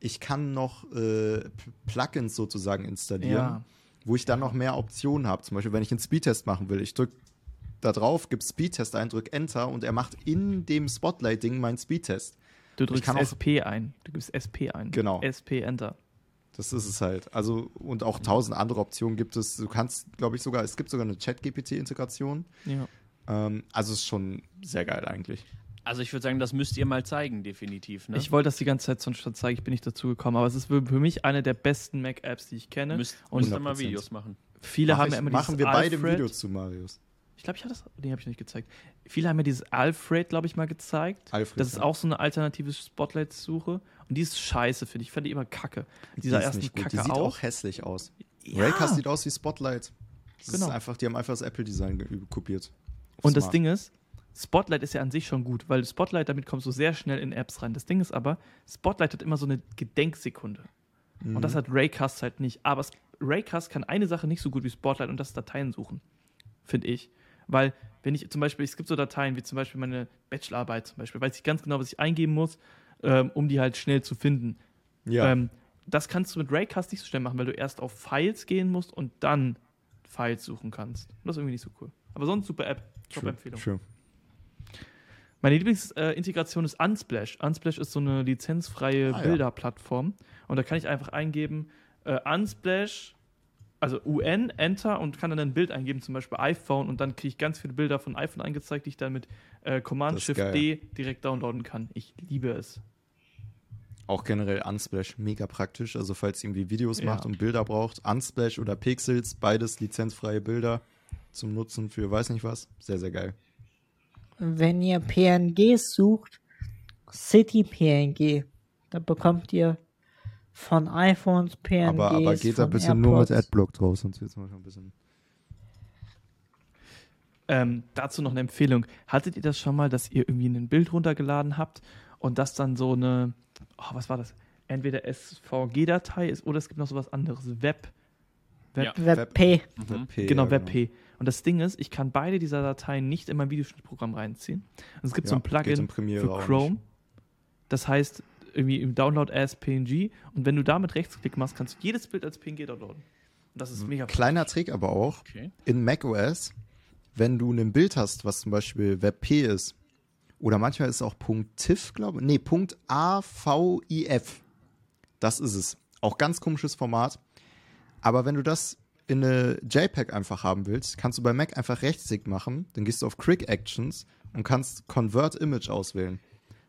ich kann noch äh, Plugins sozusagen installieren, Ja. wo ich dann noch mehr Optionen habe. Zum Beispiel, wenn ich einen Speedtest machen will, ich drücke da drauf, gebe Speedtest ein, drücke Enter und er macht in dem Spotlight-Ding meinen Speedtest. Du drückst kann auch- SP ein. Du gibst SP ein. Genau. SP Enter. Das ist es halt. Also, und auch tausend andere Optionen gibt es. Du kannst, glaube ich, sogar, es gibt sogar eine Chat-GPT-Integration. Ja. Ähm, also ist schon sehr geil eigentlich. Also ich würde sagen, das müsst ihr mal zeigen, definitiv. Ne? Ich wollte das die ganze Zeit sonst schon zeigen, ich bin nicht dazu gekommen. Aber es ist für mich eine der besten Mac-Apps, die ich kenne. müsst, und müsst ihr mal 100%. Videos machen. viele Mach haben ich, ja immer machen wir beide Alfred. Videos zu Marius. Ich glaube, ich habe das. Nee, habe ich nicht gezeigt. Viele haben mir dieses Alfred, glaube ich, mal gezeigt. Alfred, das ist ja. auch so eine alternative Spotlight-Suche. Und die ist scheiße, finde ich. Ich fand die immer kacke. Dieser die ist ersten nicht gut. Kacke Die sieht auch. auch hässlich aus. Ja. Raycast sieht aus wie Spotlight. Das Genau. ist einfach, die haben einfach das Apple-Design kopiert. Und das Smart. Ding ist, Spotlight ist ja an sich schon gut, weil Spotlight, damit kommst du sehr schnell in Apps rein. Das Ding ist aber, Spotlight hat immer so eine Gedenksekunde. Und Mhm. das hat Raycast halt nicht. Aber Raycast kann eine Sache nicht so gut wie Spotlight und das ist Dateien suchen. Finde ich. Weil, wenn ich zum Beispiel, es gibt so Dateien wie zum Beispiel meine Bachelorarbeit zum Beispiel, weiß ich ganz genau, was ich eingeben muss, ähm, um die halt schnell zu finden. Ja, Ähm, das kannst du mit Raycast nicht so schnell machen, weil du erst auf Files gehen musst und dann Files suchen kannst. Und das ist irgendwie nicht so cool. Aber sonst super App. Top-Empfehlung. true. Meine Lieblingsintegration ist Unsplash. Unsplash ist so eine lizenzfreie Ah, ja. Bilderplattform. Und da kann ich einfach eingeben, äh, Unsplash, also UN, Enter und kann dann ein Bild eingeben, zum Beispiel iPhone. Und dann kriege ich ganz viele Bilder von iPhone angezeigt, die ich dann mit äh, Command Shift. D direkt downloaden kann. Ich liebe es. Auch generell Unsplash mega praktisch. Also falls ihr irgendwie Videos Ja. macht und Bilder braucht, Unsplash oder Pixels, beides lizenzfreie Bilder zum Nutzen für weiß nicht was. Sehr, sehr geil. Wenn ihr PNGs sucht, City PNG, da bekommt ihr von iPhones PNGs. aber, aber geht da ein bisschen nur mit AirPods. Adblock draus, sonst wird es manchmal ein bisschen. Ähm, dazu noch eine Empfehlung. Hattet ihr das schon mal, dass ihr irgendwie ein Bild runtergeladen habt und das dann so eine, oh, was war das? Entweder SVG-Datei ist oder es gibt noch sowas anderes. Web. Web Ja. WebP. WebP, genau, ja, WebP. Und das Ding ist, ich kann beide dieser Dateien nicht in mein Videoschnittprogramm reinziehen. Und es gibt so Ja, ein geht Plugin für Chrome. Das heißt, irgendwie im Download as PNG. Und wenn du damit Rechtsklick machst, kannst du jedes Bild als PNG downloaden. Und das ist mega Kleiner Trick aber auch, Okay. in macOS, wenn du ein Bild hast, was zum Beispiel WebP ist, oder manchmal ist es auch .tiff, glaube ich, nee, .avif, das ist es. Auch ganz komisches Format. Aber wenn du das in eine JPEG einfach haben willst, kannst du bei Mac einfach Rechtsklick machen, dann gehst du auf Quick Actions und kannst Convert Image auswählen.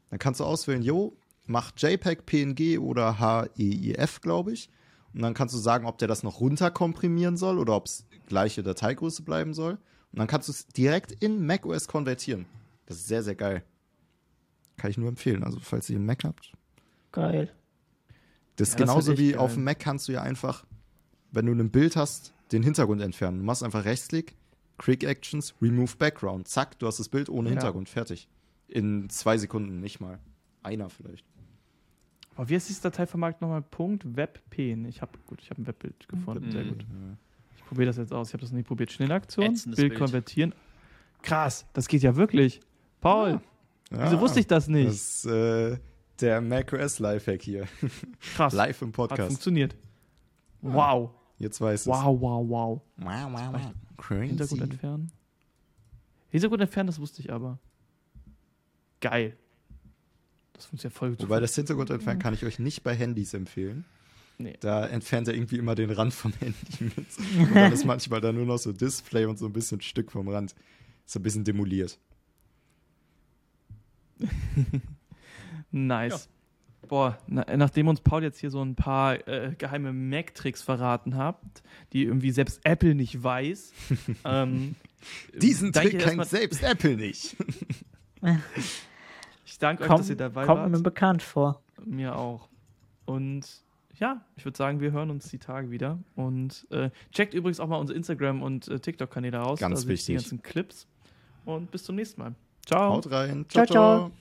Dann kannst du auswählen, jo, macht JPEG, PNG oder HEIF, glaube ich. Und dann kannst du sagen, ob der das noch runterkomprimieren soll oder ob es gleiche Dateigröße bleiben soll. Und dann kannst du es direkt in macOS konvertieren. Das ist sehr, sehr geil. Kann ich nur empfehlen. Also, falls ihr einen Mac habt. Geil. Das ist Ja, das genauso echt wie geil. auf dem Mac kannst du ja einfach, wenn du ein Bild hast, den Hintergrund entfernen. Du machst einfach Rechtsklick, Quick Actions, Remove Background. Zack, du hast das Bild ohne Ja. Hintergrund. Fertig. In zwei Sekunden, nicht mal. Einer vielleicht. Aber wie heißt dieses Dateiformat nochmal? Punkt WebP. Ich habe gut, ich habe ein Webbild gefunden. Sehr Mhm. gut. Ich probiere das jetzt aus. Ich habe das noch nie probiert. Schnellaktion, Ätzendes Bild, Bild. konvertieren. Krass, das geht ja wirklich. Paul, wieso wusste ich das nicht? Das ist äh, der macOS Lifehack hier. Krass, Live im hat Podcast. funktioniert. Wow, Jetzt weiß es. wow, wow, wow. Wow, wow, wow. Hintergrund Crazy. entfernen. Hintergrund entfernen, das wusste ich aber. Geil. Das funktioniert voll gut. Wobei das Hintergrund entfernen kann ich euch nicht bei Handys empfehlen. Nee. Da entfernt er irgendwie immer den Rand vom Handy mit. Und dann ist manchmal da nur noch so Display und so ein bisschen Stück vom Rand. Ist ein bisschen demoliert. Nice. Boah, na, nachdem uns Paul jetzt hier so ein paar äh, geheime Mac-Tricks verraten habt, die irgendwie selbst Apple nicht weiß. ähm, Diesen Trick kennt selbst Apple nicht. Ich danke euch, Kommt, dass ihr dabei kommt wart. mir bekannt vor. Mir auch. Und ja, ich würde sagen, wir hören uns die Tage wieder. Und äh, checkt übrigens auch mal unsere Instagram- und äh, TikTok-Kanäle aus. Ganz da sind die wichtig. ganzen Clips. Und bis zum nächsten Mal. Ciao. Haut rein. Ciao, ciao.